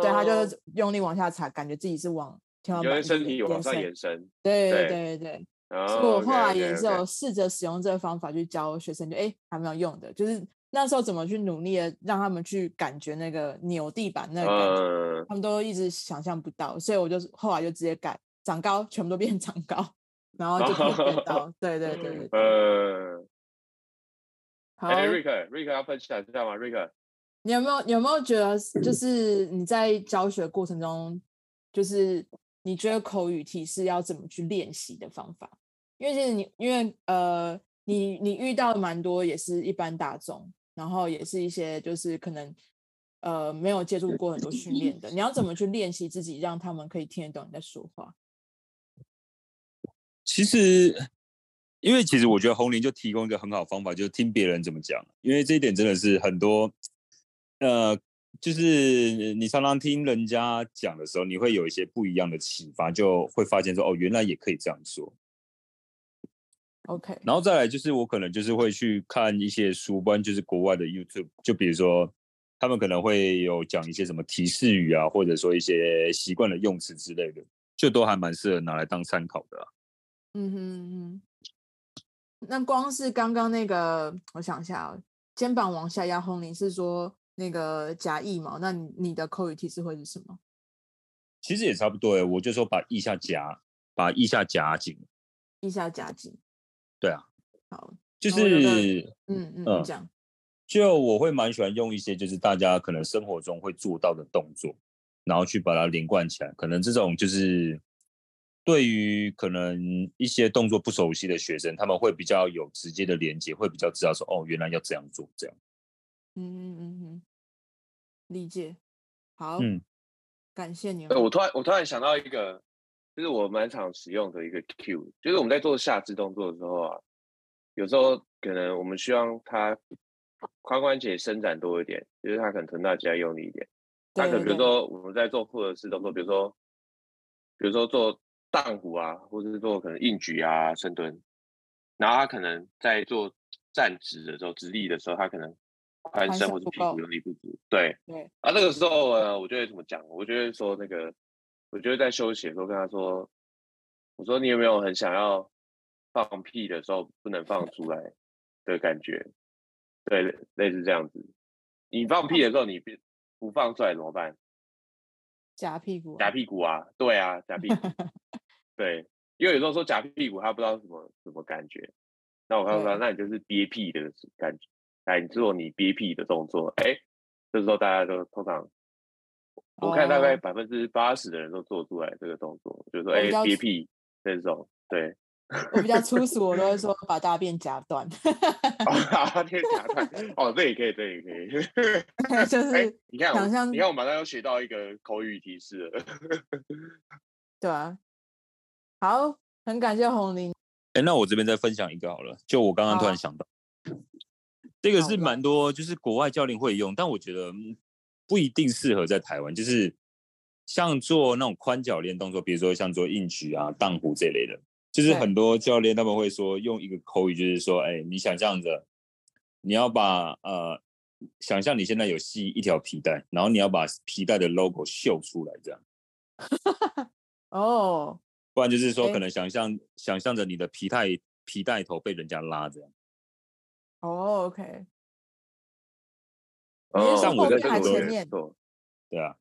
对，他就用力往下踩，感觉自己是往天花板，因为身体往上延伸。对对对对。哦、所以我后来也是有试着使用这个方法去教学生，就哎还没有用的，就是那时候怎么去努力的让他们去感觉那个扭地板那个感觉，嗯、他们都一直想象不到，所以我就后来就直接改长高，全部都变长高，然后就变到，哦、对对对对。嗯。好。哎，Rick，Rick 要分享一下吗？Rick。你有没有有没有觉得，就是你在教学过程中，就是你觉得口语提示要怎么去练习的方法？因为其实你，因为呃，你你遇到蛮多也是一般大众，然后也是一些就是可能呃没有接触过很多训练的，你要怎么去练习自己，让他们可以听得懂你在说话？其实，因为其实我觉得洪林就提供一个很好方法，就是听别人怎么讲，因为这一点真的是很多。呃，就是你常常听人家讲的时候，你会有一些不一样的启发，就会发现说，哦，原来也可以这样说。OK，然后再来就是我可能就是会去看一些书，不然就是国外的 YouTube，就比如说他们可能会有讲一些什么提示语啊，或者说一些习惯的用词之类的，就都还蛮适合拿来当参考的啊。嗯哼嗯，那光是刚刚那个，我想一下哦，肩膀往下压轰铃是说。那个夹腋毛，那你你的口语提示会是什么？其实也差不多哎，我就说把腋下夹，把腋下夹紧，腋下夹紧。对啊，好，就是嗯嗯，这样、嗯。就我会蛮喜欢用一些就是大家可能生活中会做到的动作，然后去把它连贯起来。可能这种就是对于可能一些动作不熟悉的学生，他们会比较有直接的连接，会比较知道说哦，原来要这样做这样。嗯嗯嗯嗯。理解，好，嗯，感谢你。我突然我突然想到一个，就是我蛮常使用的一个 cue，就是我们在做下肢动作的时候啊，有时候可能我们希望他髋关节伸展多一点，就是他可能臀大肌要用力一点。那可能比如说我们在做复合式动作，比如说比如说做荡壶啊，或者是做可能硬举啊、深蹲，然后他可能在做站直的时候、直立的时候，他可能。髋伸或者屁股用力不足，对对啊，那个时候呃，我就会怎么讲？我就会说那个，我就会在休息的时候跟他说，我说你有没有很想要放屁的时候不能放出来的感觉？对，类似这样子。你放屁的时候你不不放出来怎么办？夹屁股，夹屁股啊！对啊，夹屁股。对，因为有时候说夹屁股，他不知道什么什么感觉。那我告诉他，那你就是憋屁的感觉。来，你做你憋屁的动作，哎，这时候大家都通常，我看大概百分之八十的人都做出来这个动作，oh. 就是说，哎，憋屁这种，对。我比较粗 俗，我都会说把大便夹断。把大便夹断，哦，这也可以，这也可以。就是你看，想象，你看，我马上要学到一个口语提示了。对啊，好，很感谢红林。哎，那我这边再分享一个好了，就我刚刚突然想到。这个是蛮多，就是国外教练会用，但我觉得不一定适合在台湾。就是像做那种宽脚练动作，比如说像做硬举啊、荡弧这类的，就是很多教练他们会说用一个口语，就是说，哎，你想象着你要把呃，想象你现在有系一条皮带，然后你要把皮带的 logo 秀出来，这样。哦，不然就是说可能想象想象着你的皮带皮带头被人家拉这样。哦，OK。哦，上我在还前面，对啊。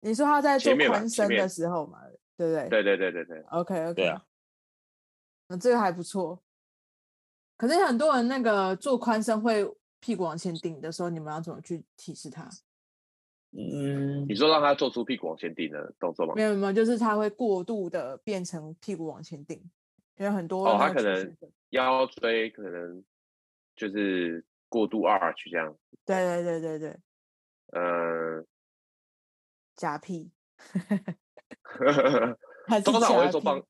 你说他在做宽身的时候嘛，对不对？对对对对对。OK，OK。对啊。那这个还不错。可是很多人那个做宽身会屁股往前顶的时候，你们要怎么去提示他？嗯，你说让他做出屁股往前顶的动作吗？没有没有，就是他会过度的变成屁股往前顶，因为很多哦，他可能腰椎可能。就是过度 arch 这样。对对对对对。嗯。假屁。通常我会说棒，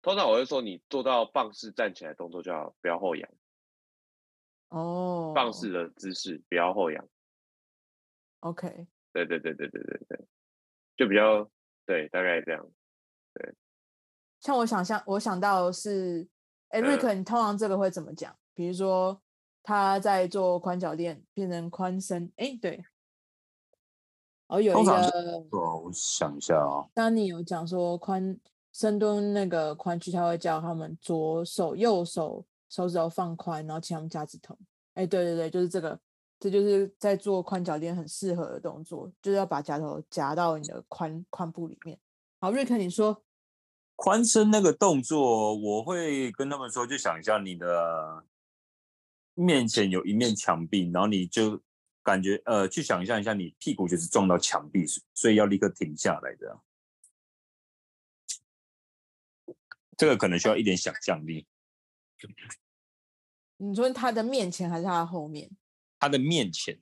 通常我会说你做到棒式站起来动作就要不要后仰。哦。Oh. 棒式的姿势不要后仰。OK。对对对对对对对，就比较对，大概这样。对。像我想象，我想到是，哎，Rick，你通常这个会怎么讲？比如说他在做宽脚垫变成宽身，哎，对。哦，有一个，我想一下啊。当你有讲说宽深蹲那个宽区，他会教他们左手、右手手指头放宽，然后请他们夹指头。哎，对对对，就是这个，这就是在做宽脚垫很适合的动作，就是要把夹头夹到你的髋髋部里面。好，瑞克，你说宽身那个动作，我会跟他们说，就想一下你的面前有一面墙壁，然后你就。感觉呃，去想象一下，你屁股就是撞到墙壁，所以要立刻停下来的。这个可能需要一点想象力。你说他的面前还是他的后面？他的面前，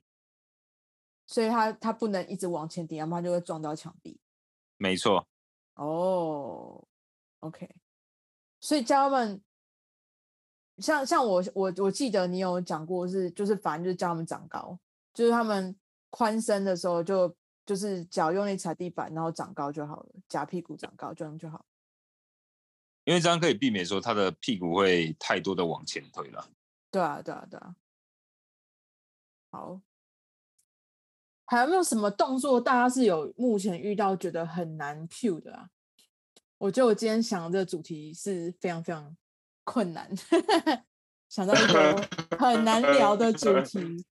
所以他他不能一直往前顶，要不然就会撞到墙壁。没错。哦，OK。所以家人们，像像我我我记得你有讲过是，就是反正就是教他们长高。就是他们宽身的时候就，就就是脚用力踩地板，然后长高就好了，夹屁股长高这样就好。因为这样可以避免说他的屁股会太多的往前推了。对啊，对啊，对啊。好，还有没有什么动作大家是有目前遇到觉得很难 cue 的啊？我觉得我今天想的这个主题是非常非常困难，想到一个很难聊的主 题。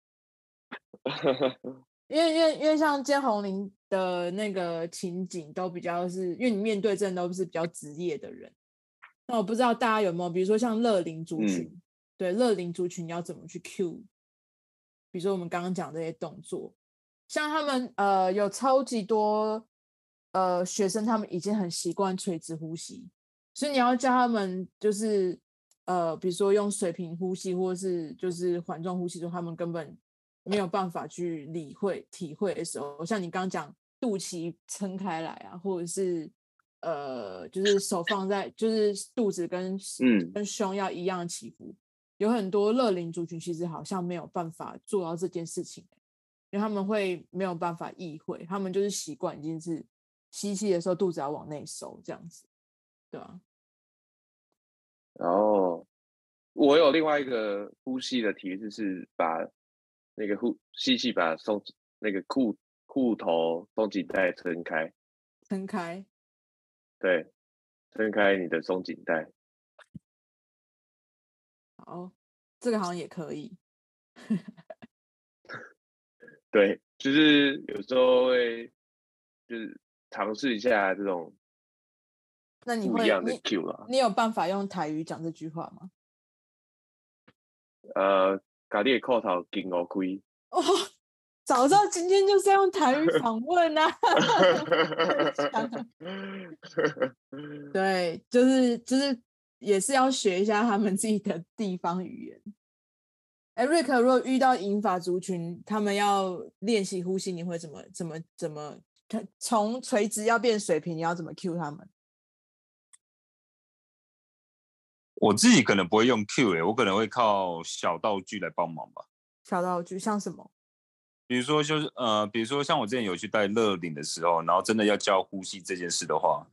因为因为因为像今天红林的那个情景都比较是，因为你面对真的都是比较职业的人，那我不知道大家有没有，比如说像乐龄族群，嗯、对乐龄族群你要怎么去 cue？比如说我们刚刚讲这些动作，像他们呃有超级多呃学生，他们已经很习惯垂直呼吸，所以你要教他们就是呃比如说用水平呼吸，或者是就是缓重呼吸，说他们根本。没有办法去理会、体会的时候，像你刚刚讲肚脐撑开来啊，或者是呃，就是手放在，就是肚子跟嗯跟胸要一样起伏，有很多乐龄族群其实好像没有办法做到这件事情，因为他们会没有办法意会，他们就是习惯已经是吸气的时候肚子要往内收这样子，对吧？哦，我有另外一个呼吸的提示是把。那个呼吸气，把松那个裤裤头松紧带撑开，撑开，对，撑开你的松紧带。好，这个好像也可以。对，就是有时候会，就是尝试一下这种。那你会，你你有办法用台语讲这句话吗？呃。咖喱的裤头紧我开哦，早知道今天就是要用台语访问啊！对，就是就是也是要学一下他们自己的地方语言。哎，瑞克，如果遇到银发族群，他们要练习呼吸，你会怎么怎么怎么从垂直要变水平？你要怎么 cue 他们？我自己可能不会用 Q 诶，我可能会靠小道具来帮忙吧。小道具像什么？比如说，就是呃，比如说像我之前有去带乐领的时候，然后真的要教呼吸这件事的话，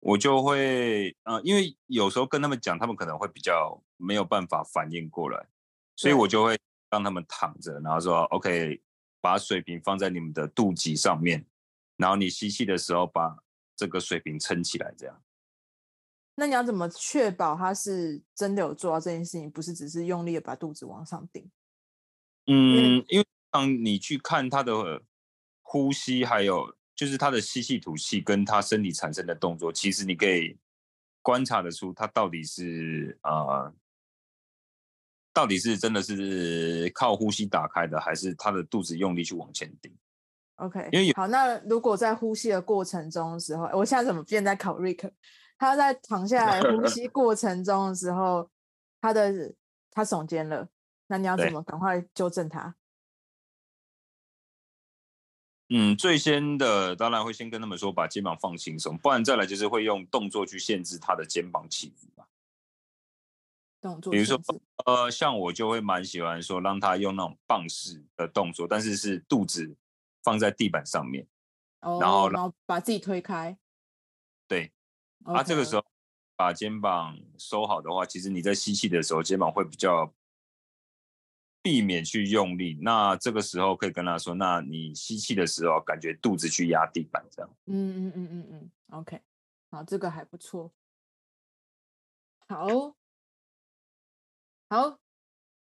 我就会呃，因为有时候跟他们讲，他们可能会比较没有办法反应过来，所以我就会让他们躺着，然后说 OK，把水瓶放在你们的肚脐上面，然后你吸气的时候把这个水瓶撑起来，这样。那你要怎么确保他是真的有做到这件事情，不是只是用力的把肚子往上顶？嗯，因为当你去看他的呼吸，还有就是他的吸气吐气，跟他身体产生的动作，其实你可以观察得出他到底是呃，到底是真的是靠呼吸打开的，还是他的肚子用力去往前顶？OK，因为好，那如果在呼吸的过程中的时候，我现在怎么变在考 Rick？他在躺下来呼 吸过程中的时候，他的他耸肩了，那你要怎么赶快纠正他？嗯，最先的当然会先跟他们说，把肩膀放轻松，不然再来就是会用动作去限制他的肩膀起伏嘛。动作，比如说，呃，像我就会蛮喜欢说，让他用那种棒式的动作，但是是肚子放在地板上面，哦、然后然后把自己推开。对，啊、这个时候把肩膀收好的话，其实你在吸气的时候，肩膀会比较。避免去用力，那这个时候可以跟他说：“那你吸气的时候，感觉肚子去压地板，这样。”嗯嗯嗯嗯嗯，OK，好，这个还不错。好，好，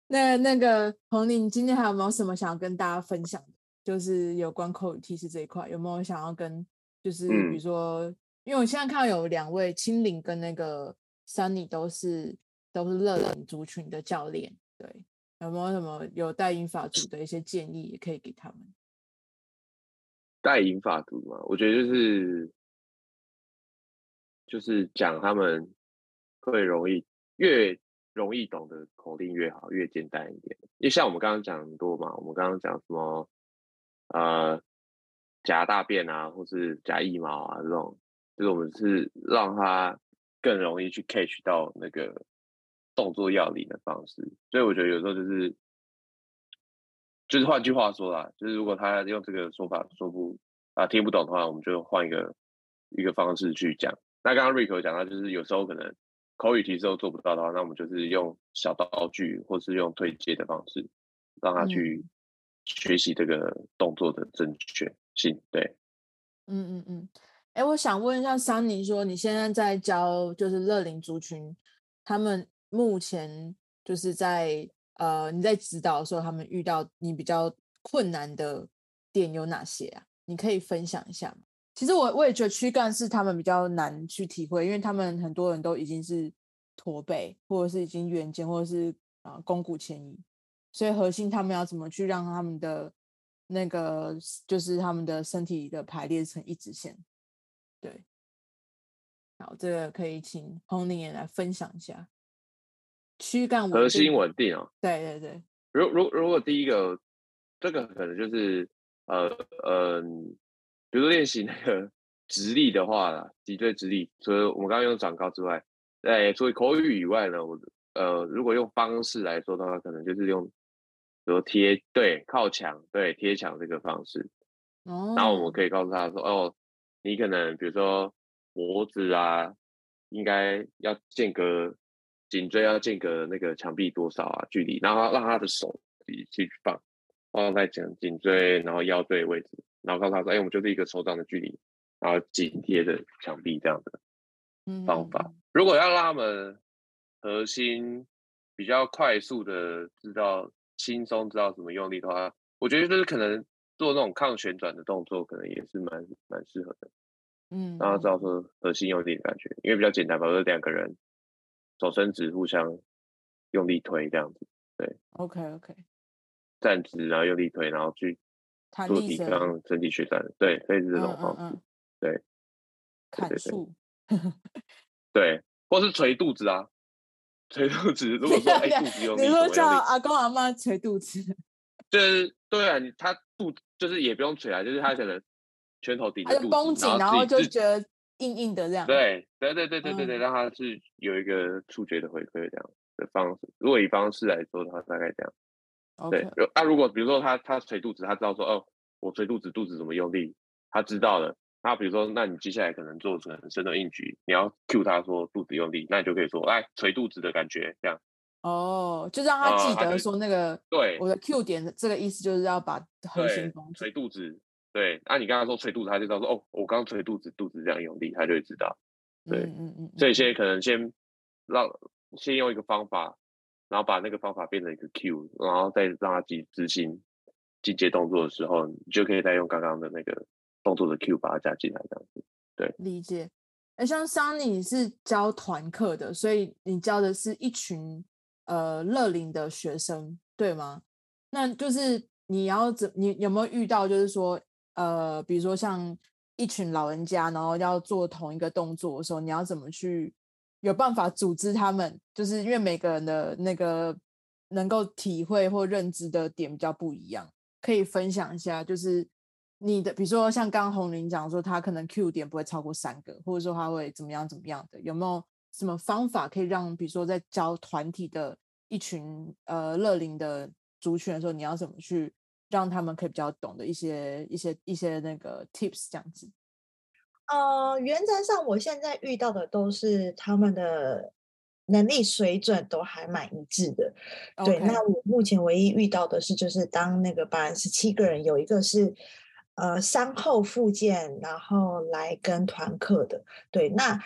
那那个红领，你今天还有没有什么想要跟大家分享的？就是有关口语提示这一块，有没有想要跟？就是比如说，嗯、因为我现在看到有两位青领跟那个 Sunny 都是都是乐龄族群的教练，对。有没有什么有带引法族的一些建议，也可以给他们？带引法族嘛，我觉得就是就是讲他们会容易越容易懂的口令越好，越简单一点。因为像我们刚刚讲很多嘛，我们刚刚讲什么呃夹大便啊，或是夹腋毛啊这种，就是我们是让他更容易去 catch 到那个。动作要领的方式，所以我觉得有时候就是，就是换句话说啦，就是如果他用这个说法说不啊听不懂的话，我们就换一个一个方式去讲。那刚刚瑞 o 讲到，就是有时候可能口语提示都做不到的话，那我们就是用小道具或是用推接的方式，让他去学习这个动作的正确性。对，嗯嗯嗯。哎、我想问一下桑尼，说你现在在教就是乐龄族群，他们。目前就是在呃，你在指导的时候，他们遇到你比较困难的点有哪些啊？你可以分享一下吗？其实我我也觉得躯干是他们比较难去体会，因为他们很多人都已经是驼背，或者是已经圆肩，或者是啊肱骨前移，所以核心他们要怎么去让他们的那个就是他们的身体的排列成一直线？对，好，这个可以请红领也来分享一下。躯干核心稳定哦，对对对。如如如果第一个，这个可能就是呃呃，比如说练习那个 直立的话啦，脊椎直立。除了我们刚刚用长高之外，哎除了口语以外呢，我呃如果用方式来说的话，可能就是用，比如贴对靠墙对贴墙这个方式。哦。然后我们可以告诉他说，哦，你可能比如说脖子啊，应该要间隔。颈椎要间隔那个墙壁多少啊？距离，然后让他的手自己去放，放在颈颈椎，然后腰椎的位置，然后告诉他说：“哎，我们就是一个手掌的距离，然后紧贴着墙壁这样的方法。嗯”如果要让他们核心比较快速的知道轻松知道怎么用力的话，我觉得就是可能做那种抗旋转的动作，可能也是蛮蛮适合的。嗯，然后知道说核心用力的感觉，因为比较简单吧，就是两个人。手伸直，互相用力推这样子，对。OK OK。站直，然后用力推，然后去做抵抗身体旋转，对，可以是这种方式，嗯嗯嗯对。砍树。对，或是捶肚子啊，捶肚子。如果说哎肚子用，你说叫阿公阿妈捶肚子，就是对啊，他肚就是也不用捶啊，就是他可能拳头抵着肚子，绷紧，然后就觉得。硬硬的这样，对对对对对对对，让他是有一个触觉的回馈这样的方式。如果以方式来说的话，大概这样。对，那、啊、如果比如说他他捶肚子，他知道说哦，我捶肚子，肚子怎么用力，他知道了。那比如说，那你接下来可能做成深蹲硬举，你要 cue 他说肚子用力，那你就可以说哎，捶肚子的感觉这样。哦，就让他记得说那个、呃、对我的 cue 点，这个意思就是要把核心捶肚子。对，那、啊、你刚刚说捶肚子，他就知道说哦，我刚刚捶肚子，肚子这样用力，他就会知道。对，嗯嗯嗯。所以现在可能先让先用一个方法，然后把那个方法变成一个 cue，然后再让他去执行进阶动作的时候，你就可以再用刚刚的那个动作的 cue 把它加进来，这样子。对，理解。哎，像 Sunny 是教团课的，所以你教的是一群呃乐龄的学生，对吗？那就是你要怎，你有没有遇到就是说？呃，比如说像一群老人家，然后要做同一个动作的时候，你要怎么去有办法组织他们？就是因为每个人的那个能够体会或认知的点比较不一样，可以分享一下，就是你的，比如说像刚红林讲说，他可能 Q 点不会超过三个，或者说他会怎么样怎么样的，有没有什么方法可以让，比如说在教团体的一群呃乐龄的族群的时候，你要怎么去让他们可以比较懂的一些一些一些那个 tips 这样子？呃，原则上我现在遇到的都是他们的。能力水准都还蛮一致的.对。那我目前唯一遇到的是，就是当那个班十七个人，有一个是呃伤后复健，然后来跟团课的，对。那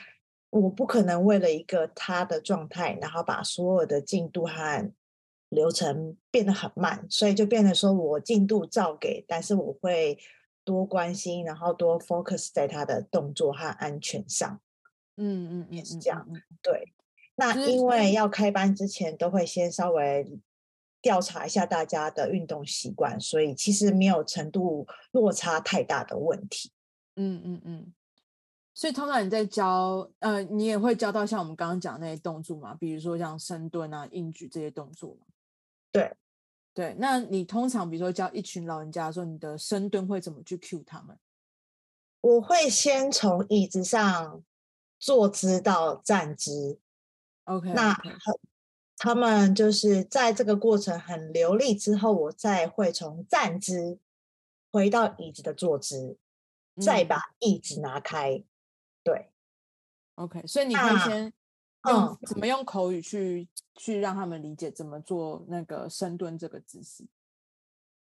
我不可能为了一个他的状态，然后把所有的进度和流程变得很慢，所以就变得说我进度照给，但是我会多关心，然后多 focus 在他的动作和安全上。嗯嗯，也是这样，对。那因为要开班之前，都会先稍微调查一下大家的运动习惯，所以其实没有程度落差太大的问题。嗯嗯嗯。所以通常你在教，呃，你也会教到像我们刚刚讲那些动作嘛，比如说像深蹲啊、硬举这些动作嘛。对对。那你通常比如说教一群老人家的时候，你的深蹲会怎么去 cue 他们？我会先从椅子上坐姿到站姿。OK，那他们就是在这个过程很流利之后，我再会从站姿回到椅子的坐姿，嗯、再把椅子拿开。对，OK，所以你可以先用怎么用口语去、嗯、去让他们理解怎么做那个深蹲这个姿势？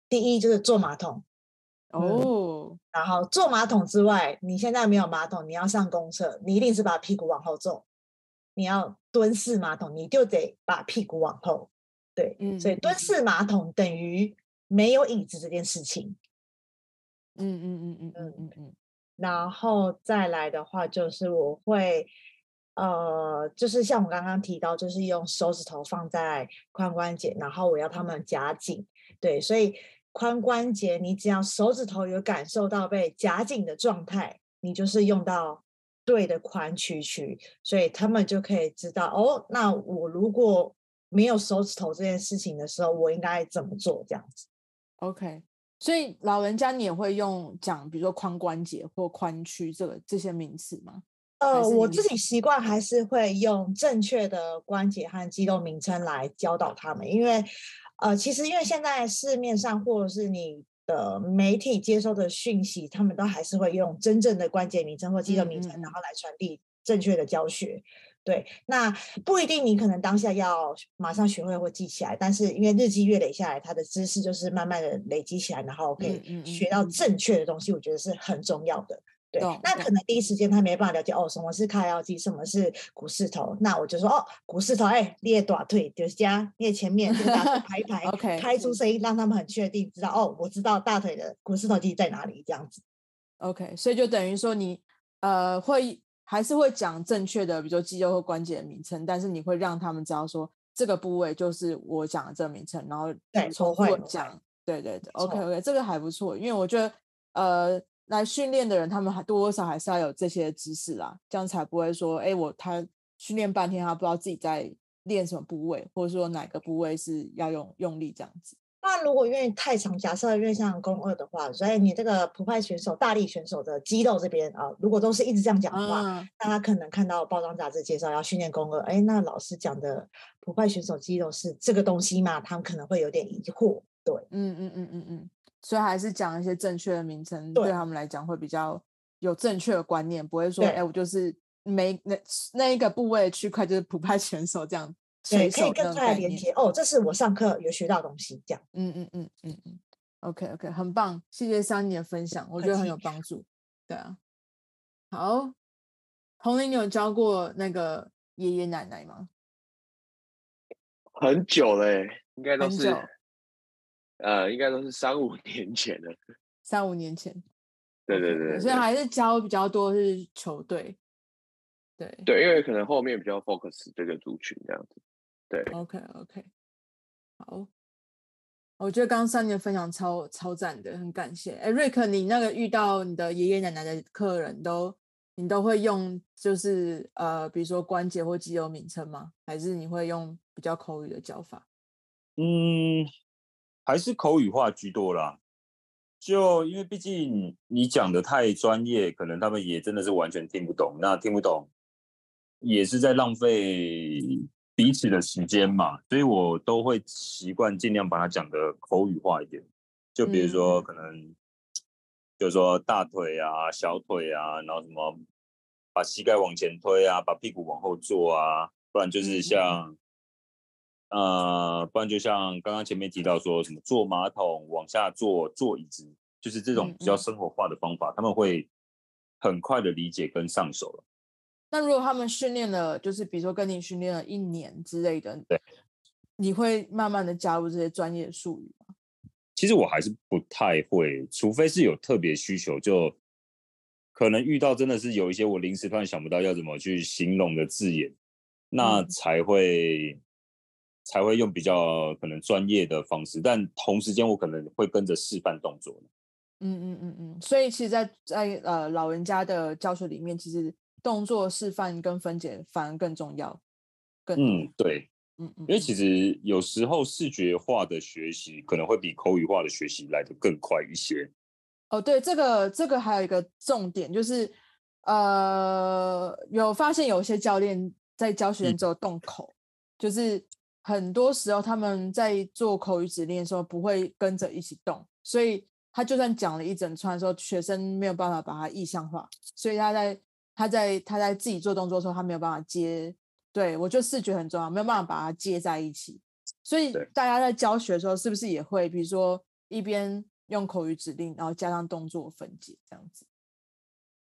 第一就是坐马桶哦、嗯，然后坐马桶之外，你现在没有马桶，你要上公厕，你一定是把屁股往后坐。你要蹲式马桶，你就得把屁股往后，对，嗯、所以蹲式马桶等于没有椅子这件事情。嗯嗯嗯嗯嗯嗯嗯。然后再来的话，就是我会，呃，就是像我刚刚提到，就是用手指头放在髋关节，然后我要他们夹紧，对，所以髋关节你只要手指头有感受到被夹紧的状态，你就是用到。对的髋屈曲，所以他们就可以知道哦。那我如果没有手指头这件事情的时候，我应该怎么做？这样子。OK，所以老人家你也会用讲，比如说髋关节或髋屈这个这些名词吗？呃，我自己习惯还是会用正确的关节和肌肉名称来教导他们，因为呃，其实因为现在市面上或者是你。的媒体接收的讯息，他们都还是会用真正的关节名称或肌肉名称，嗯嗯，然后来传递正确的教学。对，那不一定你可能当下要马上学会或记起来，但是因为日积月累下来，他的知识就是慢慢的累积起来，然后可以学到正确的东西，我觉得是很重要的。对，那可能第一时间他没办法了解哦，什么是开腰肌，什么是股四头。那我就说哦，股四头，哎，列短腿就是加列前面，就大腿排一排，OK，开出声音，让他们很确定知道哦，我知道大腿的股四头肌在哪里，这样子。OK，所以就等于说你呃会还是会讲正确的，比如说肌肉或关节的名称，但是你会让他们知道说这个部位就是我讲的这个名称，然后对，重复讲，对对对，OK OK，这个还不错，因为我觉得呃。来训练的人，他们还多多少少还是要有这些知识啦，这样才不会说，哎，我他训练半天，他不知道自己在练什么部位，或者说哪个部位是要用用力这样子。那如果因为太长，假设因为像肱二的话，所以你这个普派选手、大力选手的肌肉这边啊，如果都是一直这样讲的话，嗯、那他可能看到包装杂志介绍要训练肱二，哎，那老师讲的普派选手肌肉是这个东西嘛？他们可能会有点疑惑。对，嗯嗯嗯嗯嗯。所以还是讲一些正确的名称，对他们来讲会比较有正确的观念，不会说，哎，我就是没那那一个部位区块就是普派选手这样，对，可以更快的连接。哦，这是我上课有学到的东西，这样。嗯嗯嗯嗯嗯，OK OK，很棒，谢谢 Sunny 的分享，我觉得很有帮助。对啊，好，红林，你有教过那个爷爷奶奶吗？很久了，应该都是。呃，应该都是三五年前了。三五年前，对对对，所以还是教比较多是球队。对对，因为可能后面比较 focus 这个族群这样子。对，OK OK，好，我觉得刚刚三年分享超超赞的，很感谢。哎，瑞克，你那个遇到你的爷爷奶奶的客人都，你都会用就是呃，比如说关节或肌肉名称吗？还是你会用比较口语的叫法？嗯，还是口语化居多啦。就因为毕竟你讲的太专业，可能他们也真的是完全听不懂。那听不懂，也是在浪费彼此的时间嘛。所以我都会习惯尽量把它讲的口语化一点。就比如说，可能、嗯、就是说大腿啊、小腿啊，然后什么把膝盖往前推啊，把屁股往后坐啊，不然就是像。嗯呃，不然就像刚刚前面提到说什么坐马桶往下坐、坐椅子，就是这种比较生活化的方法，他们会很快的理解跟上手了。那如果他们训练了，就是比如说跟你训练了一年之类的，对，你会慢慢的加入这些专业术语吗？其实我还是不太会，除非是有特别需求，就可能遇到真的是有一些我临时突然想不到要怎么去形容的字眼，那才会。嗯才会用比较可能专业的方式，但同时间我可能会跟着示范动作。嗯嗯嗯嗯，所以其实在，在在呃老人家的教学里面，其实动作示范跟分解反而更重要。更嗯对，嗯嗯，因为其实有时候视觉化的学习可能会比口语化的学习来得更快一些。哦，对，这个这个还有一个重点就是，呃，有发现有些教练在教学生之后动口，嗯、就是。很多时候他们在做口语指令的时候不会跟着一起动，所以他就算讲了一整串的时候，学生没有办法把它意象化，所以他在他在他在自己做动作的时候，他没有办法接。对，我觉得视觉很重要，没有办法把它接在一起。所以大家在教学的时候，是不是也会比如说一边用口语指令，然后加上动作分解这样子？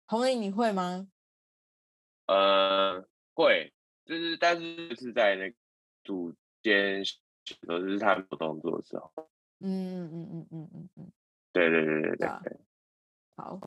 红玲，你会吗？呃，会，就是但是是在那个主。先都是他做动作的时候，嗯嗯嗯嗯嗯嗯嗯，对对对对对，好，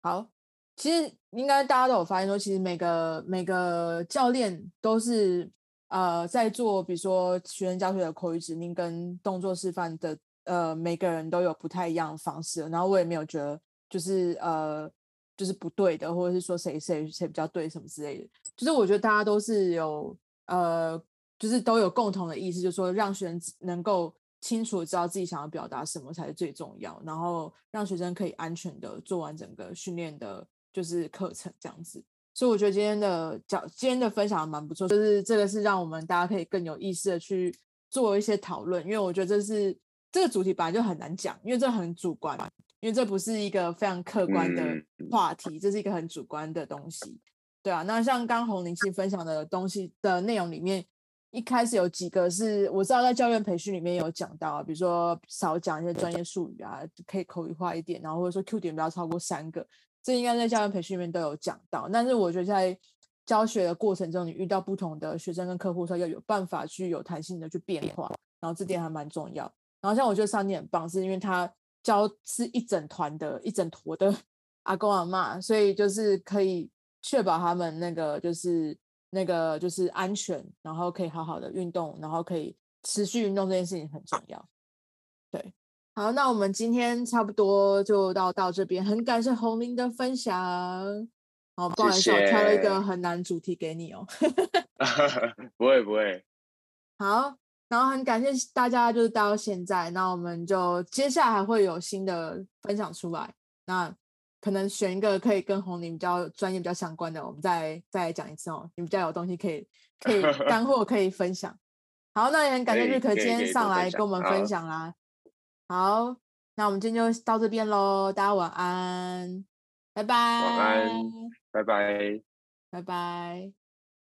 好，其实应该大家都有发现说，其实每个每个教练都是呃在做，比如说学生教学的口语指令跟动作示范的，呃，每个人都有不太一样的方式，然后我也没有觉得就是呃就是不对的，或者是说谁谁谁比较对什么之类的，就是我觉得大家都是有呃。就是都有共同的意思，就是说让学生能够清楚知道自己想要表达什么才是最重要，然后让学生可以安全的做完整个训练的，就是课程这样子。所以我觉得今天的讲，今天的分享蛮不错，就是这个是让我们大家可以更有意识的去做一些讨论，因为我觉得这是这个主题本来就很难讲，因为这很主观，因为这不是一个非常客观的话题，这是一个很主观的东西，对啊。那像刚红林其实分享的东西的内容里面。一开始有几个是我知道在教练培训里面有讲到，比如说少讲一些专业术语啊，可以口语化一点，然后或者说 Q 点不要超过三个，这应该在教练培训里面都有讲到。但是我觉得在教学的过程中，你遇到不同的学生跟客户的时候，要有办法去有弹性的去变化，然后这点还蛮重要。然后像我觉得上帝很棒，是因为他教是一整团的一整坨的 阿公阿嬷，所以就是可以确保他们那个就是。那个就是安全，然后可以好好的运动，然后可以持续运动这件事情很重要。对，好，那我们今天差不多就到到这边，很感谢红林的分享。好，不好意思，我挑了一个很难主题给你哦。不会不会。好，然后很感谢大家，就是到现在，那我们就接下来还会有新的分享出来。那。可能选一个可以跟红林比较专业、比较相关的，我们再再来讲一次哦。你比较有东西可以可以干 货可以分享。好，那也很感谢瑞可今天上来跟我们分享啦。好，那我们今天就到这边喽，大家晚安，拜拜。晚安，拜拜，拜拜。